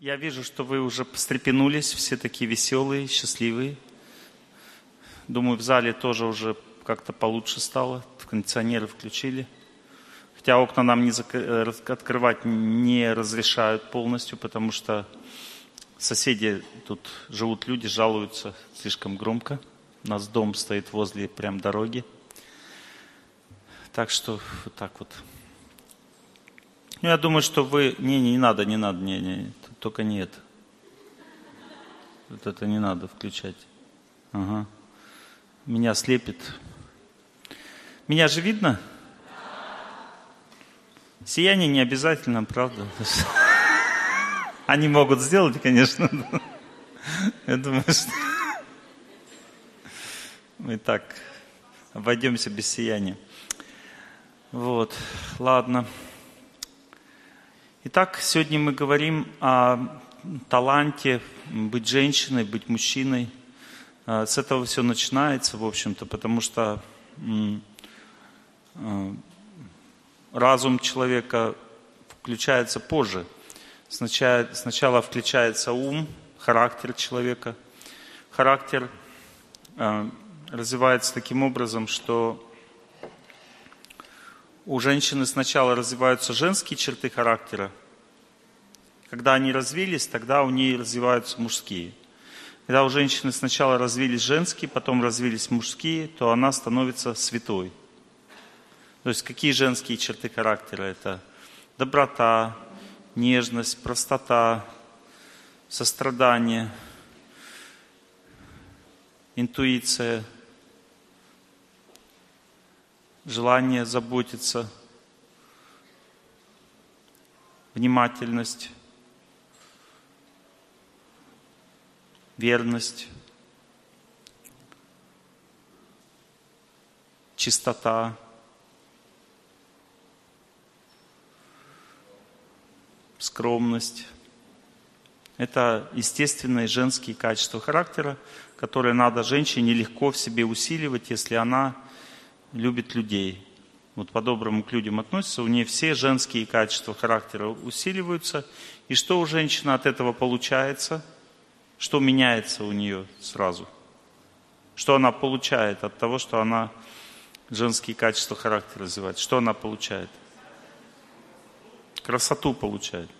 Я вижу, что вы уже встрепенулись, все такие веселые, счастливые. Думаю, в зале тоже уже как-то получше стало, кондиционеры включили. Хотя окна нам не зак... Э, открывать не разрешают полностью, потому что соседи, тут живут люди, жалуются слишком громко. У нас дом стоит возле прям дороги. Так что вот так вот. Ну, я думаю, что вы... Не, не, не надо, не надо, не, не, только не это. Вот это не надо включать. Ага. Меня слепит. Меня же видно? Сияние не обязательно, правда? Они могут сделать, конечно. Я думаю, что мы так обойдемся без сияния. Вот, ладно. Итак, сегодня мы говорим о таланте быть женщиной, быть мужчиной. А, с этого все начинается, в общем-то, потому что а, разум человека включается позже. Сначала, сначала включается ум, характер человека. Характер э, развивается таким образом, что у женщины сначала развиваются женские черты характера. Когда они развились, тогда у нее развиваются мужские. Когда у женщины сначала развились женские, потом развились мужские, то она становится святой. То есть какие женские черты характера? Это доброта, нежность, простота, сострадание, интуиция, желание заботиться, внимательность, верность, чистота, скромность. Это естественные женские качества характера, которые надо женщине легко в себе усиливать, если она любит людей. Вот по-доброму к людям относится, у нее все женские качества характера усиливаются. И что у женщины от этого получается? Что меняется у нее сразу? Что она получает от того, что она женские качества характера развивает? Что она получает? Красоту получает.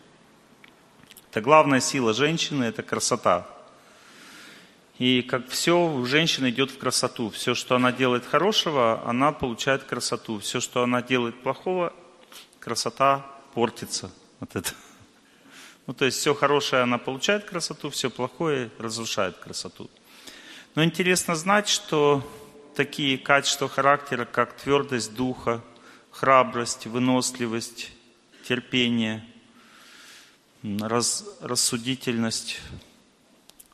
Это главная сила женщины, это красота. И как все, у женщины идет в красоту. Все, что она делает хорошего, она получает красоту. Все, что она делает плохого, красота портится. Вот это. Ну, то есть все хорошее она получает красоту, все плохое разрушает красоту. Но интересно знать, что такие качества характера, как твердость духа, храбрость, выносливость, терпение, раз, рассудительность,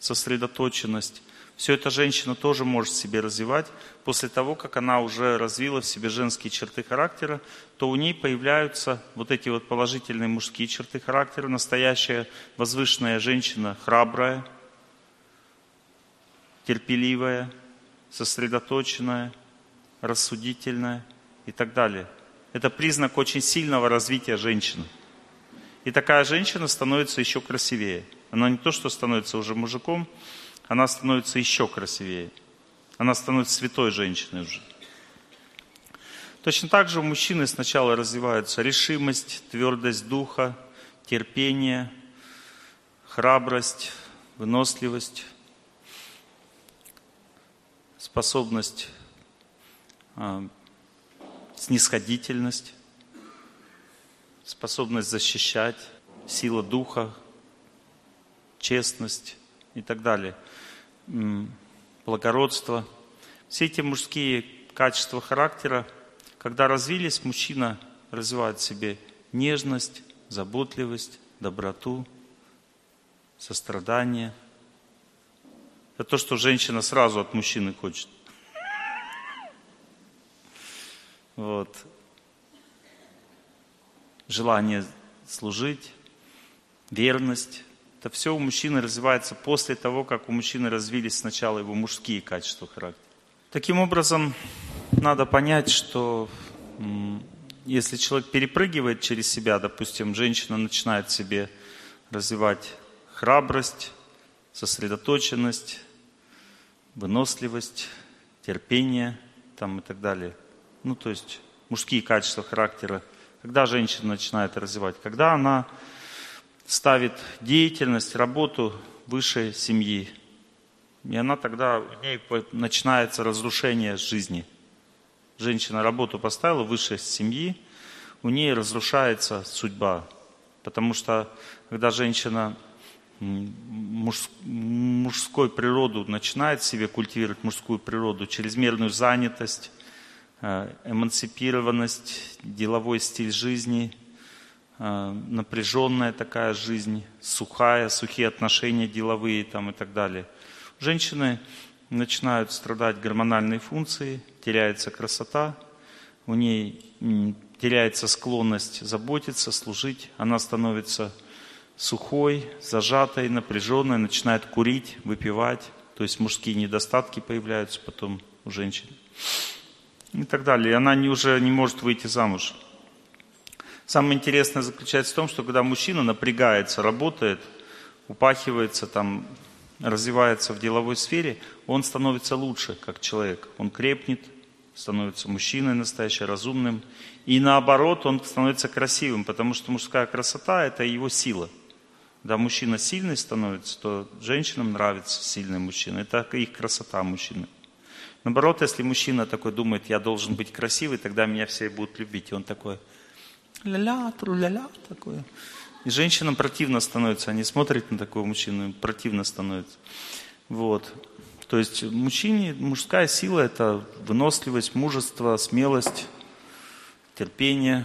сосредоточенность. Все это женщина тоже может себе развивать. После того, как она уже развила в себе женские черты характера, то у ней появляются вот эти вот положительные мужские черты характера. Настоящая возвышенная женщина храбрая, терпеливая, сосредоточенная, рассудительная и так далее. Это признак очень сильного развития женщины. И такая женщина становится еще красивее. Она не то, что становится уже мужиком, она становится еще красивее. Она становится святой женщиной уже. Точно так же у мужчины сначала развиваются решимость, твердость духа, терпение, храбрость, выносливость, способность, э, снисходительность, способность защищать, сила духа, честность и так далее, благородство. Все эти мужские качества характера, когда развились, мужчина развивает в себе нежность, заботливость, доброту, сострадание. Это то, что женщина сразу от мужчины хочет. Вот желание служить, верность. Это все у мужчины развивается после того, как у мужчины развились сначала его мужские качества характера. Таким образом, надо понять, что если человек перепрыгивает через себя, допустим, женщина начинает в себе развивать храбрость, сосредоточенность, выносливость, терпение там, и так далее. Ну, то есть мужские качества характера. Когда женщина начинает развивать? Когда она ставит деятельность, работу выше семьи. И она тогда, в ней начинается разрушение жизни. Женщина работу поставила выше семьи, у ней разрушается судьба. Потому что когда женщина мужской природу начинает себе культивировать мужскую природу, чрезмерную занятость, э, эмансипированность, деловой стиль жизни, напряженная такая жизнь, сухая, сухие отношения деловые там и так далее. Женщины начинают страдать гормональные функции, теряется красота, у ней теряется склонность заботиться, служить, она становится сухой, зажатой, напряженной, начинает курить, выпивать, то есть мужские недостатки появляются потом у женщин и так далее. И она не, уже не может выйти замуж. Самое интересное заключается в том, что когда мужчина напрягается, работает, упахивается, там, развивается в деловой сфере, он становится лучше как человек. Он крепнет, становится мужчиной настоящим, разумным. И наоборот, он становится красивым, потому что мужская красота – это его сила – когда мужчина сильный становится, то женщинам нравится сильный мужчина. Это их красота мужчины. Наоборот, если мужчина такой думает, я должен быть красивый, тогда меня все будут любить. И он такой, ля-ля, тру-ля-ля, такой. И женщинам противно становится, они смотрят на такого мужчину, противно становится. Вот. То есть мужчине, мужская сила – это выносливость, мужество, смелость, терпение,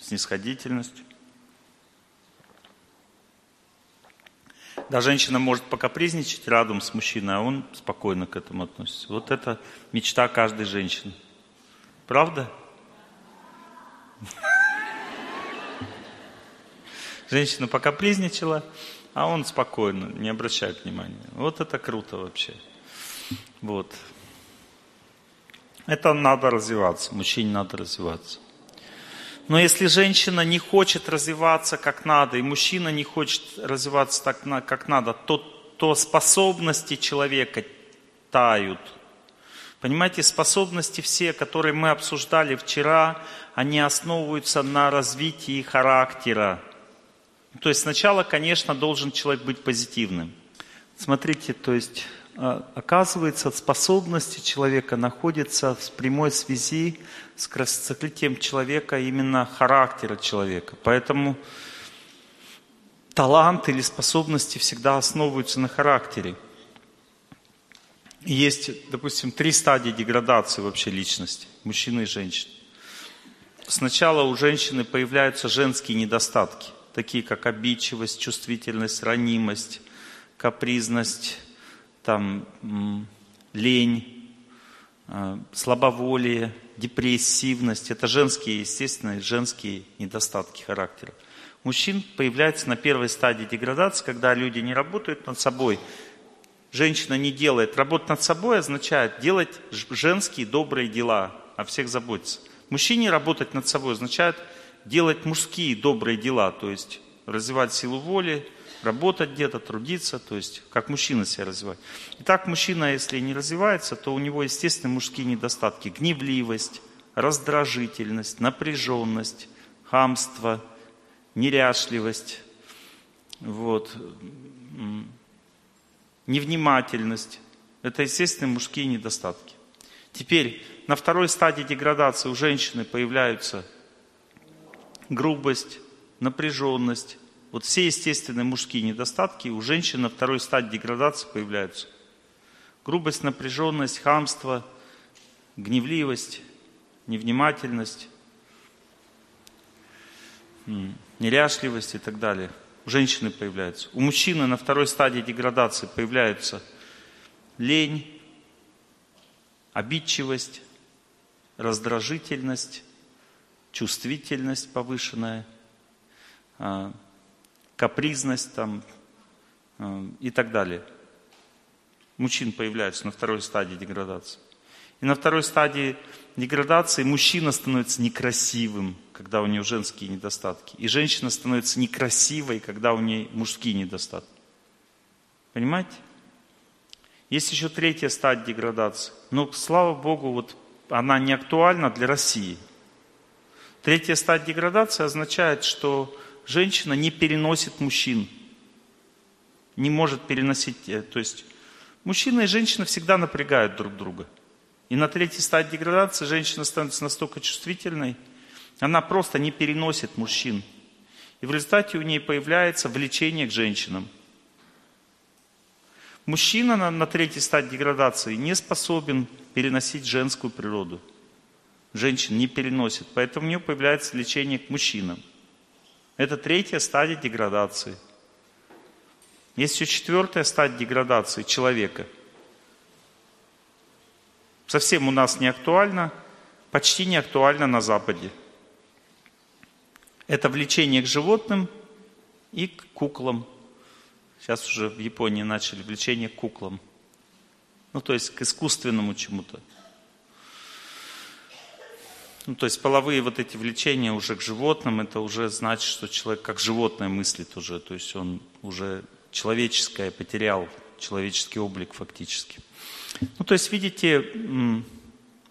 снисходительность. Да, женщина может покапризничать рядом с мужчиной, а он спокойно к этому относится. Вот это мечта каждой женщины. Правда? Женщина покапризничала, а он спокойно, не обращает внимания. Вот это круто вообще. Вот. Это надо развиваться, мужчине надо развиваться. Но если женщина не хочет развиваться как надо, и мужчина не хочет развиваться так, как надо, то, то способности человека тают. Понимаете, способности все, которые мы обсуждали вчера, они основываются на развитии характера. То есть сначала, конечно, должен человек быть позитивным. Смотрите, то есть а, оказывается, способности человека находятся в прямой связи с красотлитием человека, именно характера человека. Поэтому талант или способности всегда основываются на характере. Есть, допустим, три стадии деградации вообще личности, мужчины и женщины. Сначала у женщины появляются женские недостатки, такие как обидчивость, чувствительность, ранимость, капризность, там, лень, а, слабоволие, депрессивность. Это женские, естественно, женские недостатки характера. Мужчин появляется на первой стадии деградации, когда люди не работают над собой. Женщина не делает. Работать над собой означает делать женские добрые дела, о всех заботиться. Мужчине работать над собой означает делать мужские добрые дела, то есть развивать силу воли, работать где-то, трудиться, то есть как мужчина себя развивать. Итак, мужчина, если не развивается, то у него, естественно, мужские недостатки. Гневливость, раздражительность, напряженность, хамство, неряшливость, вот, невнимательность. Это, естественно, мужские недостатки. Теперь на второй стадии деградации у женщины появляются грубость, напряженность, вот все естественные мужские недостатки у женщин на второй стадии деградации появляются. Грубость, напряженность, хамство, гневливость, невнимательность, неряшливость и так далее. У женщины появляются. У мужчины на второй стадии деградации появляются лень, обидчивость, раздражительность, чувствительность повышенная, а, капризность там, э, и так далее. Мужчин появляются на второй стадии деградации. И на второй стадии деградации мужчина становится некрасивым, когда у него женские недостатки. И женщина становится некрасивой, когда у нее мужские недостатки. Понимаете? Есть еще третья стадия деградации. Но, слава Богу, вот она не актуальна для России. Третья стадия деградации означает, что женщина не переносит мужчин. Не может переносить, э, то есть мужчина и женщина всегда напрягают друг друга. И на третьей стадии деградации женщина становится настолько чувствительной, она просто не переносит мужчин. И в результате у нее появляется влечение к женщинам. Мужчина на, на третьей стадии деградации не способен переносить женскую природу. Женщин не переносит, поэтому у нее появляется влечение к мужчинам. Это третья стадия деградации. Есть еще четвертая стадия деградации человека. Совсем у нас не актуально, почти не актуально на Западе. Это влечение к животным и к куклам. Сейчас уже в Японии начали влечение к куклам. Ну, то есть к искусственному чему-то. Ну, то есть половые вот эти влечения уже к животным, это уже значит, что человек как животное мыслит уже. То есть он уже человеческое потерял, человеческий облик фактически. Ну, то есть, видите,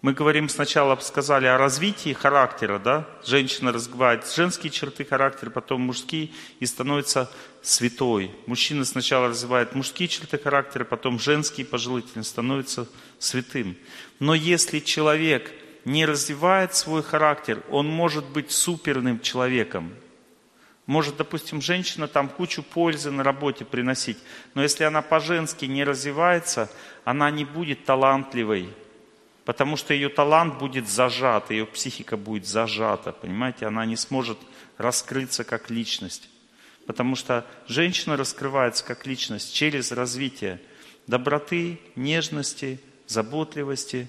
мы говорим сначала, сказали о развитии характера, да? Женщина развивает женские черты характера, потом мужские, и становится святой. Мужчина сначала развивает мужские черты характера, потом женские пожилители, становится святым. Но если человек не развивает свой характер, он может быть суперным человеком. Может, допустим, женщина там кучу пользы на работе приносить, но если она по-женски не развивается, она не будет талантливой, потому что ее талант будет зажат, ее психика будет зажата, понимаете, она не сможет раскрыться как личность. Потому что женщина раскрывается как личность через развитие доброты, нежности, заботливости,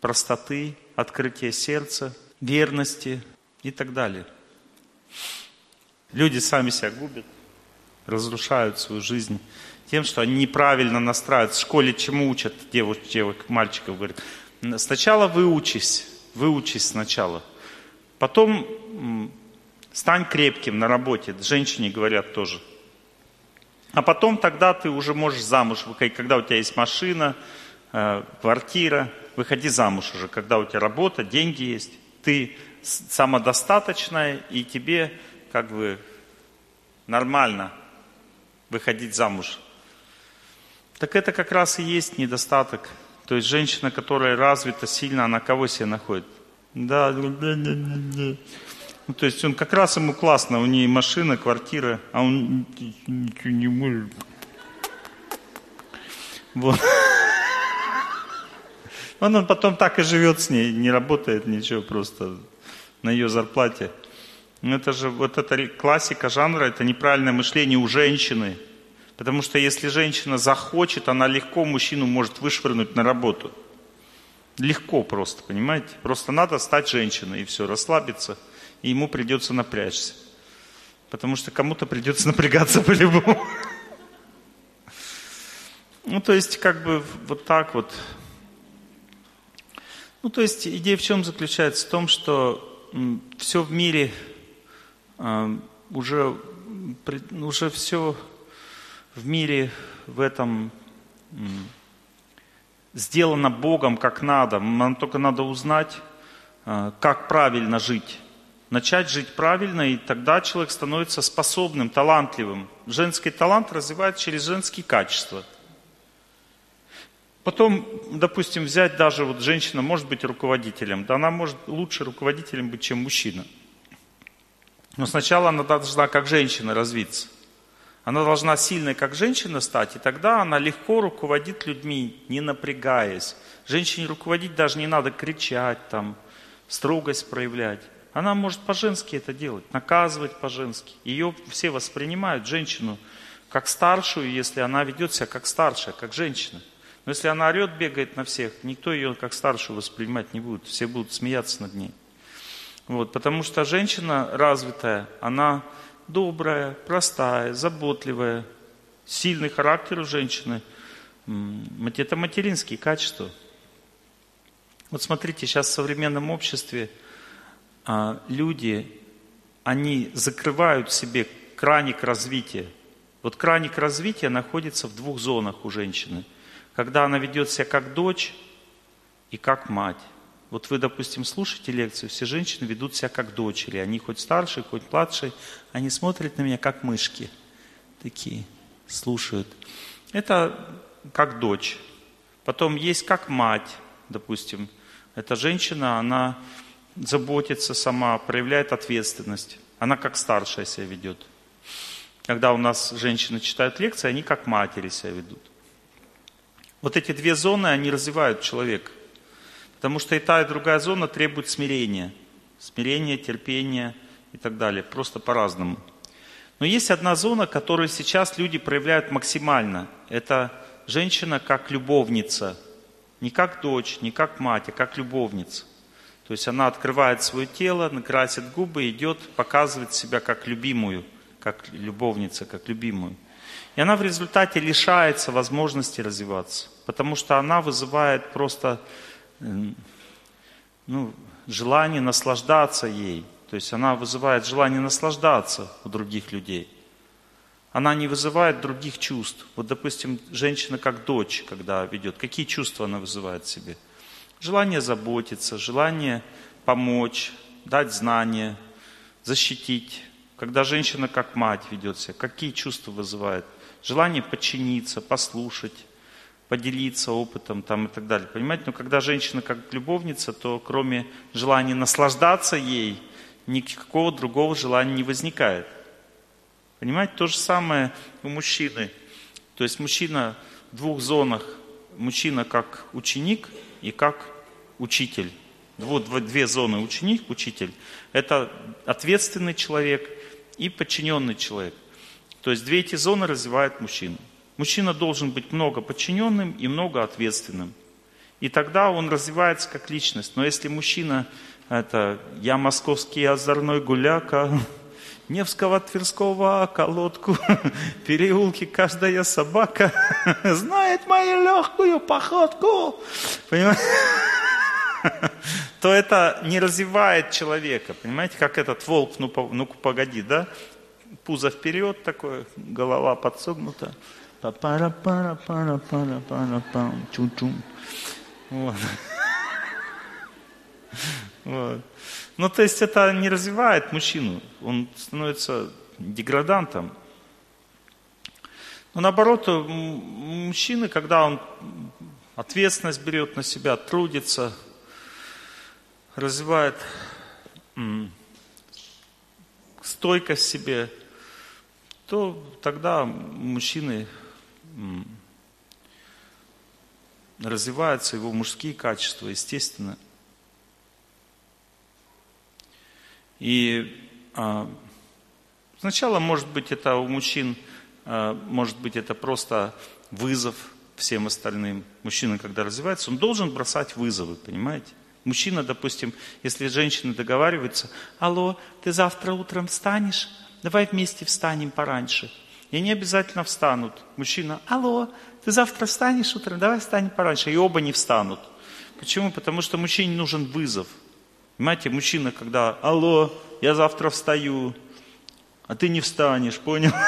простоты, открытия сердца, верности и так далее. Люди сами себя губят, разрушают свою жизнь тем, что они неправильно настраиваются. В школе чему учат девушек, девок, мальчиков? Говорят, Сначала выучись, выучись сначала. Потом стань крепким на работе, женщине говорят тоже. А потом тогда ты уже можешь замуж выходить, когда у тебя есть машина, э, квартира, выходи замуж уже, когда у тебя работа, деньги есть. Ты самодостаточная, и тебе как бы нормально выходить замуж. Так это как раз и есть недостаток то есть женщина, которая развита сильно, она кого себе находит? Да, да, да, да, да. Ну, то есть он как раз ему классно, у нее машина, квартира, а он ничего не может. Вот. Он, он потом так и живет с ней, не работает ничего, просто на ее зарплате. Ну, это же вот эта классика жанра, это неправильное мышление у женщины – Потому что если женщина захочет, она легко мужчину может вышвырнуть на работу. Легко просто, понимаете? Просто надо стать женщиной и все, расслабиться, и ему придется напрячься. Потому что кому-то придется напрягаться по-любому. Ну, то есть, как бы вот так вот. Ну, то есть, идея в чем заключается? В том, что все в мире уже, уже все в мире в этом сделано Богом как надо. Нам только надо узнать, а, как правильно жить. Начать жить правильно, и тогда человек становится способным, талантливым. Женский талант развивает через женские качества. Потом, допустим, взять даже вот женщина может быть руководителем, да она может лучше руководителем быть, чем мужчина. Но сначала она должна как женщина развиться – она должна сильной, как женщина, стать, и тогда она легко руководит людьми, не напрягаясь. Женщине руководить даже не надо кричать, там, строгость проявлять. Она может по-женски это делать, наказывать по-женски. Ее все воспринимают, женщину, как старшую, если она ведет себя как старшая, как женщина. Но если она орет, бегает на всех, никто ее как старшую воспринимать не будет. Все будут смеяться над ней. Вот, потому что женщина развитая, она добрая, простая, заботливая, сильный характер у женщины. Это материнские качества. Вот смотрите, сейчас в современном обществе а, люди, они закрывают себе краник развития. Вот краник развития находится в двух зонах у женщины. Когда она ведет себя как дочь и как мать. Вот вы, допустим, слушаете лекцию, все женщины ведут себя как дочери. Они хоть старшие, хоть младшие, они смотрят на меня как мышки. Такие, слушают. Это как дочь. Потом есть как мать, допустим. Эта женщина, она заботится сама, проявляет ответственность. Она как старшая себя ведет. Когда у нас женщины читают лекции, они как матери себя ведут. Вот эти две зоны, они развивают человека. Потому что и та, и другая зона требует смирения. Смирения, терпения и так далее. Просто по-разному. Но есть одна зона, которую сейчас люди проявляют максимально. Это женщина как любовница. Не как дочь, не как мать, а как любовница. То есть она открывает свое тело, накрасит губы, идет, показывает себя как любимую, как любовница, как любимую. И она в результате лишается возможности развиваться, потому что она вызывает просто ну, желание наслаждаться ей. То есть она вызывает желание наслаждаться у других людей. Она не вызывает других чувств. Вот, допустим, женщина как дочь, когда ведет, какие чувства она вызывает в себе? Желание заботиться, желание помочь, дать знания, защитить. Когда женщина как мать ведет себя, какие чувства вызывает? Желание подчиниться, послушать, поделиться опытом там, и так далее. Понимаете? Но когда женщина как любовница, то кроме желания наслаждаться ей, никакого другого желания не возникает. Понимаете, то же самое у мужчины. То есть мужчина в двух зонах. Мужчина как ученик и как учитель. Вот две зоны ученик, учитель. Это ответственный человек и подчиненный человек. То есть две эти зоны развивают мужчину. Мужчина должен быть много подчиненным и много ответственным. И тогда он развивается как личность. Но если мужчина, это я московский озорной гуляка, Невского, Тверского, колодку, переулки, каждая собака знает мою легкую походку. Понимаете? То это не развивает человека. Понимаете, как этот волк, ну, ну погоди, да? Пузо вперед такое, голова подсогнута. Пара пара пара пара пара пам чум чум Вот. вот. Ну, то есть это не развивает мужчину, он становится деградантом. Но наоборот, мужчины, когда он ответственность берет на себя, трудится, развивает стойкость себе, то тогда мужчины развиваются его мужские качества, естественно – И а, сначала, может быть, это у мужчин, а, может быть, это просто вызов всем остальным. Мужчина, когда развивается, он должен бросать вызовы, понимаете? Мужчина, допустим, если женщины договариваются, алло, ты завтра утром встанешь? Давай вместе встанем пораньше. И они обязательно встанут. Мужчина, алло, ты завтра встанешь утром? Давай встанем пораньше. И оба не встанут. Почему? Потому что мужчине нужен вызов. Понимаете, мужчина, когда, алло, я завтра встаю, а ты не встанешь, понял?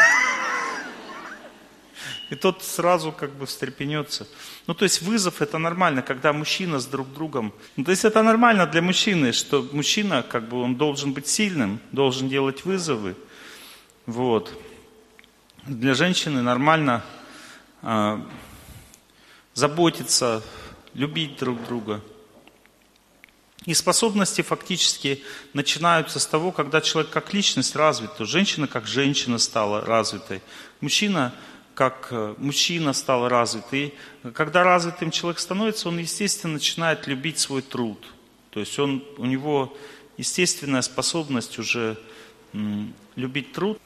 И тот сразу как бы встрепенется. Ну, то есть вызов это нормально, когда мужчина с друг другом. Ну, то есть это нормально для мужчины, что мужчина как бы он должен быть сильным, должен делать вызовы. Вот. Для женщины нормально э, заботиться, любить друг друга. И способности фактически начинаются с того, когда человек как личность развит, то женщина как женщина стала развитой, мужчина как э, мужчина стал развитый. Когда развитым человек становится, он, естественно, начинает любить свой труд. То есть он, у него естественная способность уже м, любить труд.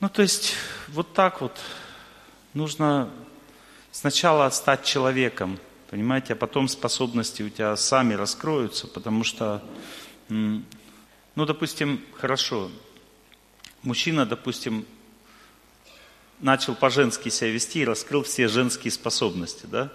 Ну, то есть вот так вот нужно сначала стать человеком, Понимаете, а потом способности у тебя сами раскроются, потому что, ну, допустим, хорошо, мужчина, допустим, начал по-женски себя вести и раскрыл все женские способности, да?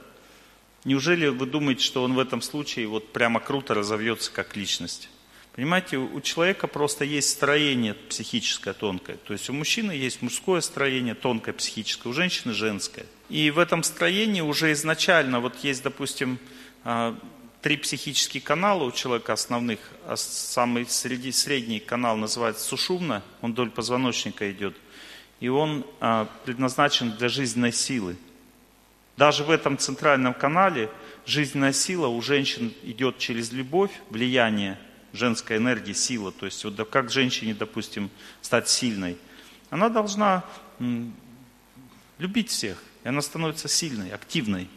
Неужели вы думаете, что он в этом случае вот прямо круто разовьется как личность? Понимаете, у человека просто есть строение психическое тонкое. То есть у мужчины есть мужское строение тонкое психическое, у женщины женское. И в этом строении уже изначально, вот есть, допустим, а, три психические канала у человека основных. А самый среди, средний канал называется сушумно, он вдоль позвоночника идет. И он а, предназначен для жизненной силы. Даже в этом центральном канале жизненная сила у женщин идет через любовь, влияние женская энергия, сила. То есть вот как женщине, допустим, стать сильной? Она должна любить всех, и она становится сильной, активной.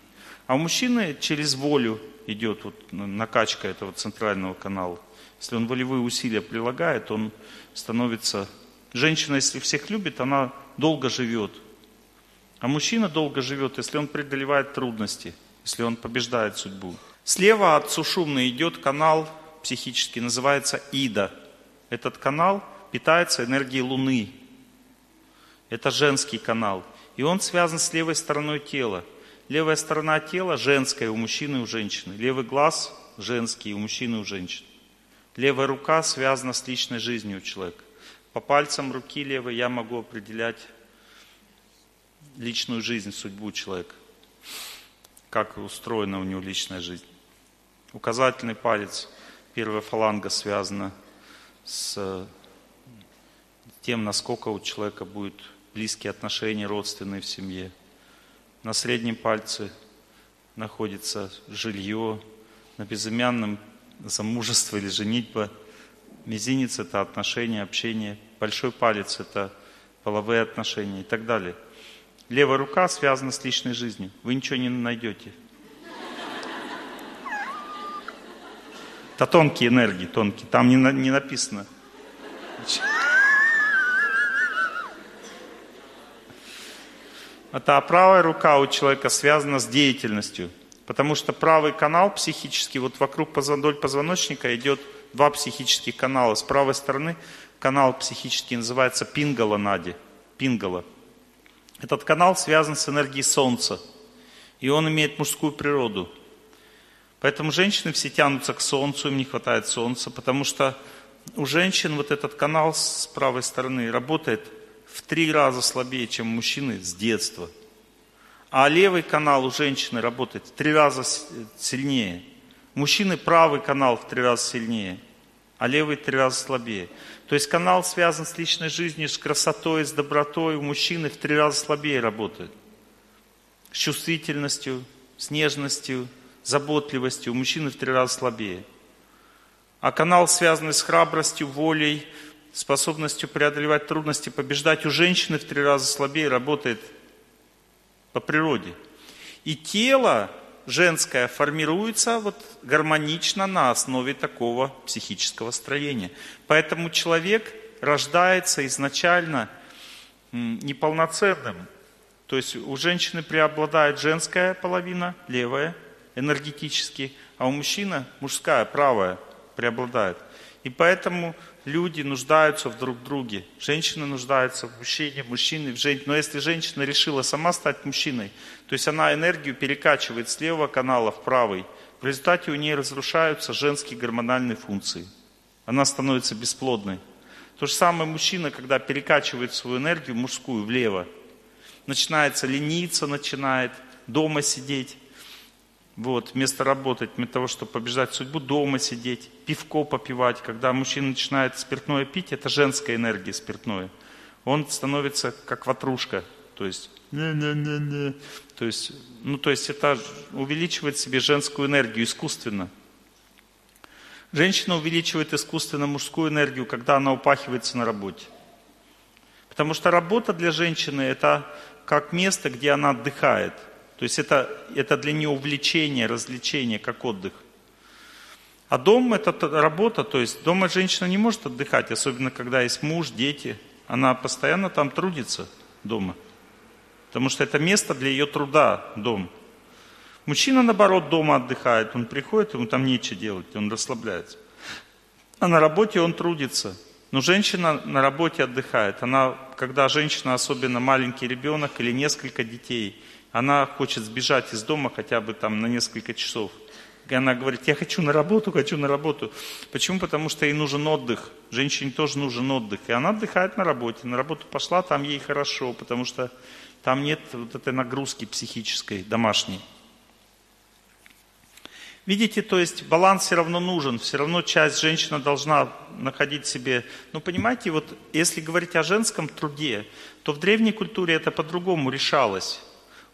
А у мужчины через волю идет вот накачка этого центрального канала. Если он волевые усилия прилагает, он становится... Женщина, если всех любит, она долго живет. А мужчина долго живет, если он преодолевает трудности, если он побеждает судьбу. Слева от Сушумны идет канал психически, называется Ида. Этот канал питается энергией Луны. Это женский канал. И он связан с левой стороной тела. Левая сторона тела женская у мужчины и у женщины. Левый глаз женский у мужчины и у женщины. Левая рука связана с личной жизнью у человека. По пальцам руки левой я могу определять личную жизнь, судьбу человека. Как устроена у него личная жизнь. Указательный палец – Первая фаланга связана с тем, насколько у человека будут близкие отношения, родственные в семье. На среднем пальце находится жилье, на безымянном замужество или женитьба. Мизинец – это отношения, общение. Большой палец – это половые отношения и так далее. Левая рука связана с личной жизнью. Вы ничего не найдете – Это тонкие энергии, тонкие. Там не, на, не написано. Это а правая рука у человека связана с деятельностью. Потому что правый канал психический, вот вокруг вдоль позвоночника идет два психических канала. С правой стороны канал психический называется пингала нади. Пингала. Этот канал связан с энергией Солнца. И он имеет мужскую природу. Поэтому женщины все тянутся к солнцу, им не хватает солнца, потому что у женщин вот этот канал с правой стороны работает в три раза слабее, чем у мужчины с детства. А левый канал у женщины работает в три раза сильнее. У мужчины правый канал в три раза сильнее, а левый в три раза слабее. То есть канал связан с личной жизнью, с красотой, с добротой. У мужчины в три раза слабее работает. С чувствительностью, с нежностью, заботливостью, у мужчины в три раза слабее. А канал, связанный с храбростью, волей, способностью преодолевать трудности, побеждать у женщины в три раза слабее, работает по природе. И тело женское формируется вот гармонично на основе такого психического строения. Поэтому человек рождается изначально неполноценным. То есть у женщины преобладает женская половина, левая, энергетически, а у мужчины мужская, правая преобладает. И поэтому люди нуждаются в друг друге. Женщины нуждаются в мужчине, мужчины в женщине. Но если женщина решила сама стать мужчиной, то есть она энергию перекачивает с левого канала в правый, в результате у нее разрушаются женские гормональные функции. Она становится бесплодной. То же самое мужчина, когда перекачивает свою энергию мужскую влево, начинается лениться, начинает дома сидеть, вот, вместо работать, вместо того, чтобы побеждать судьбу, дома сидеть, пивко попивать. Когда мужчина начинает спиртное пить, это женская энергия спиртное. Он становится как ватрушка, то есть не-не-не-не. То есть, ну, то есть это увеличивает себе женскую энергию искусственно. Женщина увеличивает искусственно мужскую энергию, когда она упахивается на работе. Потому что работа для женщины это как место, где она отдыхает – то есть это, это для нее увлечение, развлечение, как отдых. А дом это работа, то есть дома женщина не может отдыхать, особенно когда есть муж, дети. Она постоянно там трудится дома. Потому что это место для ее труда, дом. Мужчина, наоборот, дома отдыхает. Он приходит, ему там нечего делать, он расслабляется. А на работе он трудится. Но женщина на работе отдыхает. Она, когда женщина, особенно маленький ребенок или несколько детей, она хочет сбежать из дома хотя бы там на несколько часов. И она говорит, я хочу на работу, хочу на работу. Почему? Потому что ей нужен отдых. Женщине тоже нужен отдых. И она отдыхает на работе. На работу пошла, там ей хорошо, потому что там нет вот этой нагрузки психической, домашней. Видите, то есть баланс все равно нужен, все равно часть женщина должна находить себе. Ну, понимаете, вот если говорить о женском труде, то в древней культуре это по-другому решалось.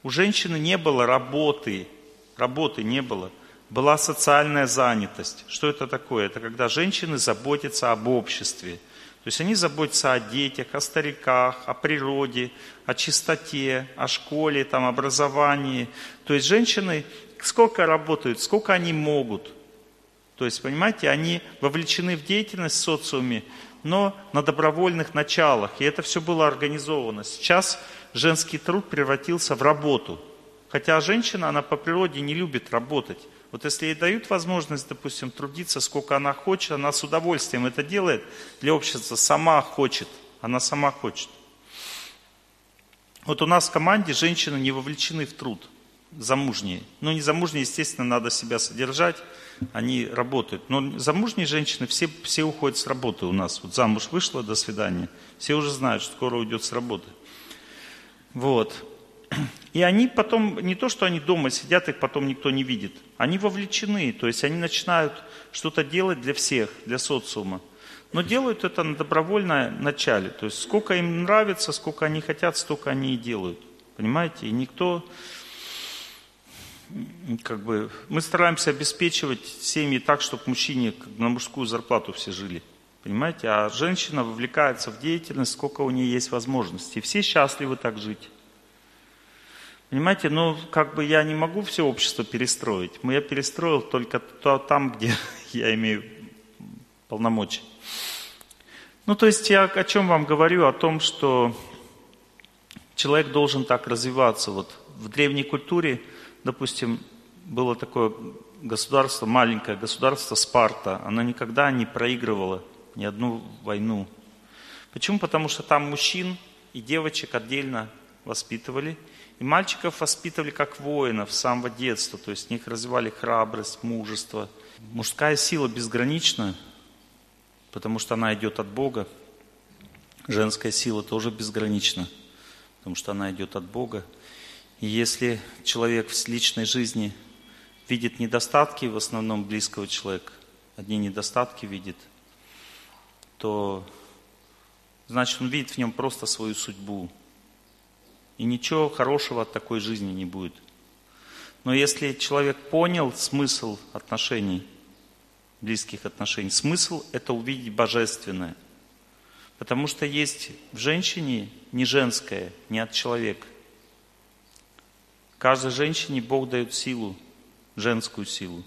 У женщины не было работы, работы не было. Была социальная занятость. Что это такое? Это когда женщины заботятся об обществе. То есть они заботятся о детях, о стариках, о природе, о чистоте, о школе, там, образовании. То есть женщины сколько работают, сколько они могут. То есть, понимаете, они вовлечены в деятельность в социуме, но на добровольных началах. И это все было организовано. Сейчас женский труд превратился в работу. Хотя женщина, она по природе не любит работать. Вот если ей дают возможность, допустим, трудиться, сколько она хочет, она с удовольствием это делает для общества, сама хочет. Она сама хочет. Вот у нас в команде женщины не вовлечены в труд замужние. Ну, не замужние, естественно, надо себя содержать, они работают. Но замужние женщины, все, все уходят с работы у нас. Вот замуж вышла, до свидания. Все уже знают, что скоро уйдет с работы. Вот. И они потом, не то, что они дома сидят, их потом никто не видит. Они вовлечены, то есть они начинают что-то делать для всех, для социума. Но делают это на добровольном начале. То есть сколько им нравится, сколько они хотят, столько они и делают. Понимаете? И никто как бы, мы стараемся обеспечивать семьи так, чтобы мужчине на мужскую зарплату все жили. Понимаете? А женщина вовлекается в деятельность, сколько у нее есть возможностей. Все счастливы так жить. Понимаете, ну, как бы я не могу все общество перестроить. Я перестроил только то, там, где я имею полномочия. Ну, то есть я о чем вам говорю? О том, что человек должен так развиваться. Вот в древней культуре допустим, было такое государство, маленькое государство Спарта, она никогда не проигрывала ни одну войну. Почему? Потому что там мужчин и девочек отдельно воспитывали, и мальчиков воспитывали как воинов с самого детства, то есть в них развивали храбрость, мужество. Мужская сила безгранична, потому что она идет от Бога. Женская сила тоже безгранична, потому что она идет от Бога. И если человек в личной жизни видит недостатки, в основном близкого человека, одни недостатки видит, то значит он видит в нем просто свою судьбу. И ничего хорошего от такой жизни не будет. Но если человек понял смысл отношений, близких отношений, смысл это увидеть божественное. Потому что есть в женщине не женское, не от человека. Каждой женщине Бог дает силу, женскую силу.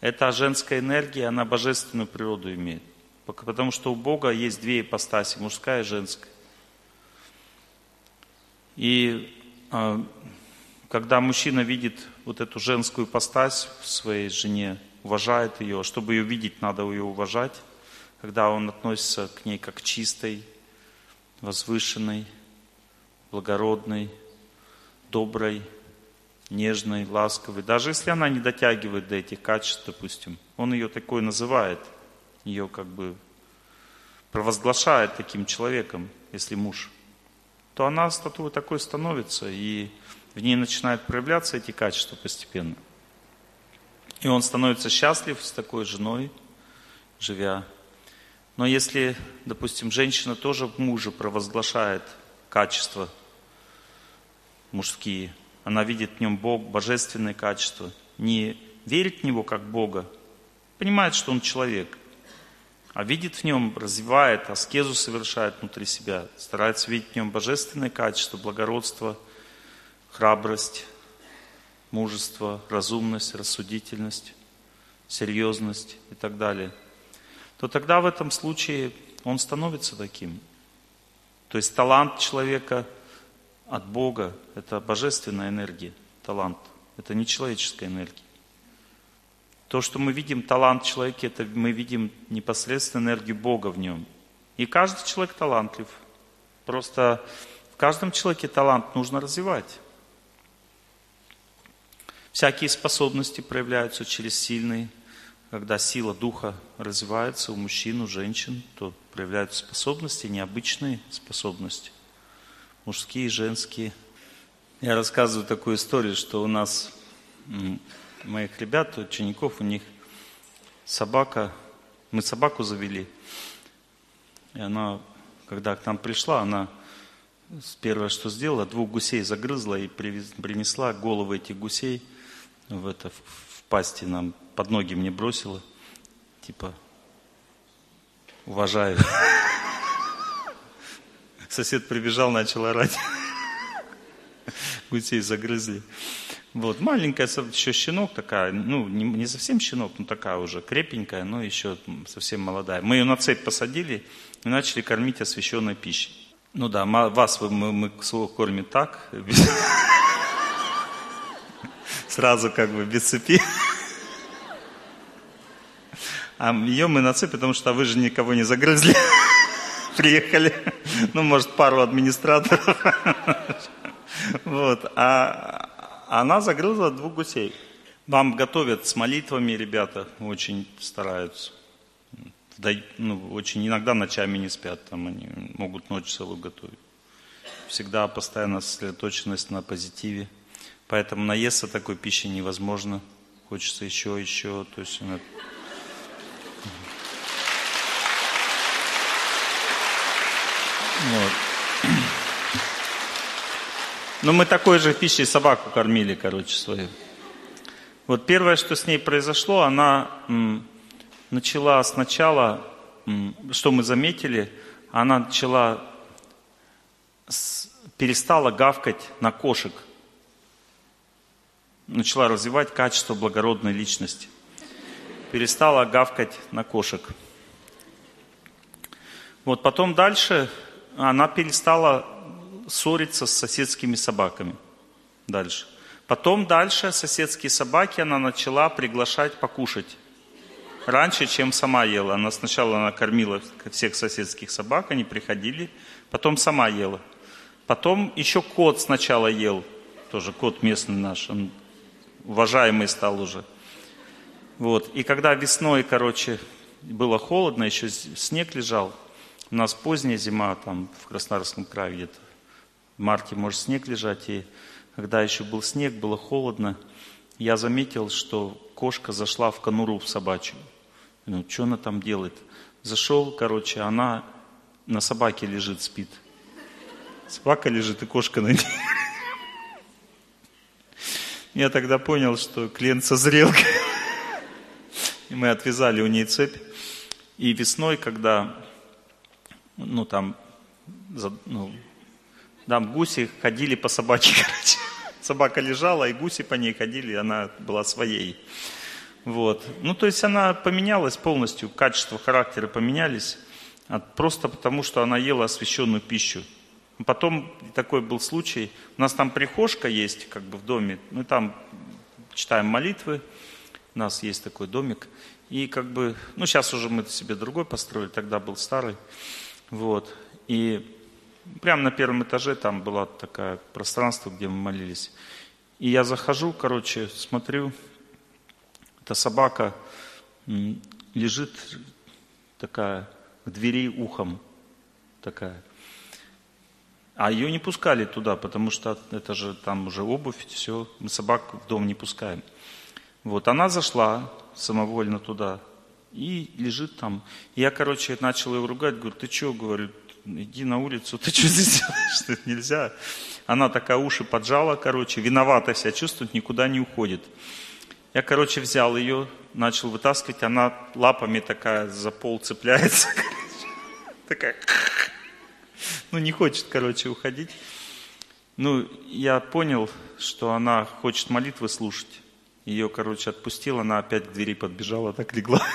Эта женская энергия, она божественную природу имеет. Потому что у Бога есть две ипостаси, мужская и женская. И э, когда мужчина видит вот эту женскую ипостась в своей жене, уважает ее, а чтобы ее видеть, надо ее уважать, когда он относится к ней как чистой, возвышенной, благородной, доброй, нежной, ласковой. Даже если она не дотягивает до этих качеств, допустим, он ее такой называет, ее как бы провозглашает таким человеком, если муж, то она статуя такой становится, и в ней начинают проявляться эти качества постепенно. И он становится счастлив с такой женой, живя. Но если, допустим, женщина тоже в муже провозглашает качество мужские. Она видит в нем Бог, божественные качества. Не верит в Него как Бога, понимает, что Он человек, а видит в нем, развивает, аскезу совершает внутри себя, старается видеть в нем божественные качества, благородство, храбрость, мужество, разумность, рассудительность, серьезность и так далее, то тогда в этом случае он становится таким. То есть талант человека – от Бога, это божественная энергия, талант. Это не человеческая энергия. То, что мы видим талант человека, это мы видим непосредственно энергию Бога в нем. И каждый человек талантлив. Просто в каждом человеке талант нужно развивать. Всякие способности проявляются через сильный, когда сила духа развивается у мужчин, у женщин, то проявляются способности, необычные способности, мужские, женские. Я рассказываю такую историю, что у нас, моих ребят, учеников, у них собака, мы собаку завели, и она, когда к нам пришла, она первое, что сделала, двух гусей загрызла и принесла головы этих гусей в, это, в пасти нам, под ноги мне бросила. Типа, уважаю. Сосед прибежал, начал орать. Гусей загрызли. Вот, маленькая еще щенок такая, ну, не, не совсем щенок, но такая уже крепенькая, но еще совсем молодая. Мы ее на цепь посадили и начали кормить освященной пищей. Ну да, вас мы, мы кормим так, сразу как бы без цепи. А ее мы на цепи, потому что вы же никого не загрызли. Приехали. Ну, может, пару администраторов. Вот. А она загрызла двух гусей. Вам готовят с молитвами ребята, очень стараются. Да, ну, очень иногда ночами не спят, там они могут ночь целую готовить. Всегда постоянно сосредоточенность на позитиве. Поэтому наесться такой пищи невозможно. Хочется еще, еще. То есть она... Вот. Но мы такой же пищей собаку кормили, короче, свою. Вот первое, что с ней произошло, она м, начала сначала, м, что мы заметили, она начала, с, перестала гавкать на кошек. Начала развивать качество благородной личности. Перестала гавкать на кошек. Вот потом дальше она перестала ссориться с соседскими собаками. Дальше. Потом дальше соседские собаки она начала приглашать покушать. Раньше, чем сама ела. Она сначала она кормила всех соседских собак, они приходили, потом сама ела. Потом еще кот сначала ел, тоже кот местный наш, он уважаемый стал уже. Вот. И когда весной, короче, было холодно, еще снег лежал, у нас поздняя зима, там в Краснодарском крае где-то, в марте может снег лежать, и когда еще был снег, было холодно, я заметил, что кошка зашла в конуру в собачью. Ну, что она там делает? Зашел, короче, она на собаке лежит, спит. Собака лежит, и кошка на ней. Я тогда понял, что клиент созрел. И мы отвязали у ней цепь. И весной, когда, ну там, ну, там гуси ходили по собаке, короче. Собака лежала, и гуси по ней ходили, она была своей. Вот. Ну, то есть она поменялась полностью, качество характера поменялись, просто потому, что она ела освященную пищу. Потом такой был случай, у нас там прихожка есть, как бы в доме, мы там читаем молитвы, у нас есть такой домик, и как бы, ну сейчас уже мы себе другой построили, тогда был старый, вот, и Прямо на первом этаже там было такое пространство, где мы молились. И я захожу, короче, смотрю, эта собака лежит такая к двери ухом такая. А ее не пускали туда, потому что это же там уже обувь, все, мы собак в дом не пускаем. Вот она зашла самовольно туда и лежит там. Я, короче, начал ее ругать, говорю, ты что, говорю, иди на улицу, ты что здесь делаешь, это нельзя. Она такая уши поджала, короче, виновата себя чувствует, никуда не уходит. Я, короче, взял ее, начал вытаскивать, она лапами такая за пол цепляется, такая, ну не хочет, короче, уходить. Ну, я понял, что она хочет молитвы слушать. Ее, короче, отпустил, она опять к двери подбежала, так легла.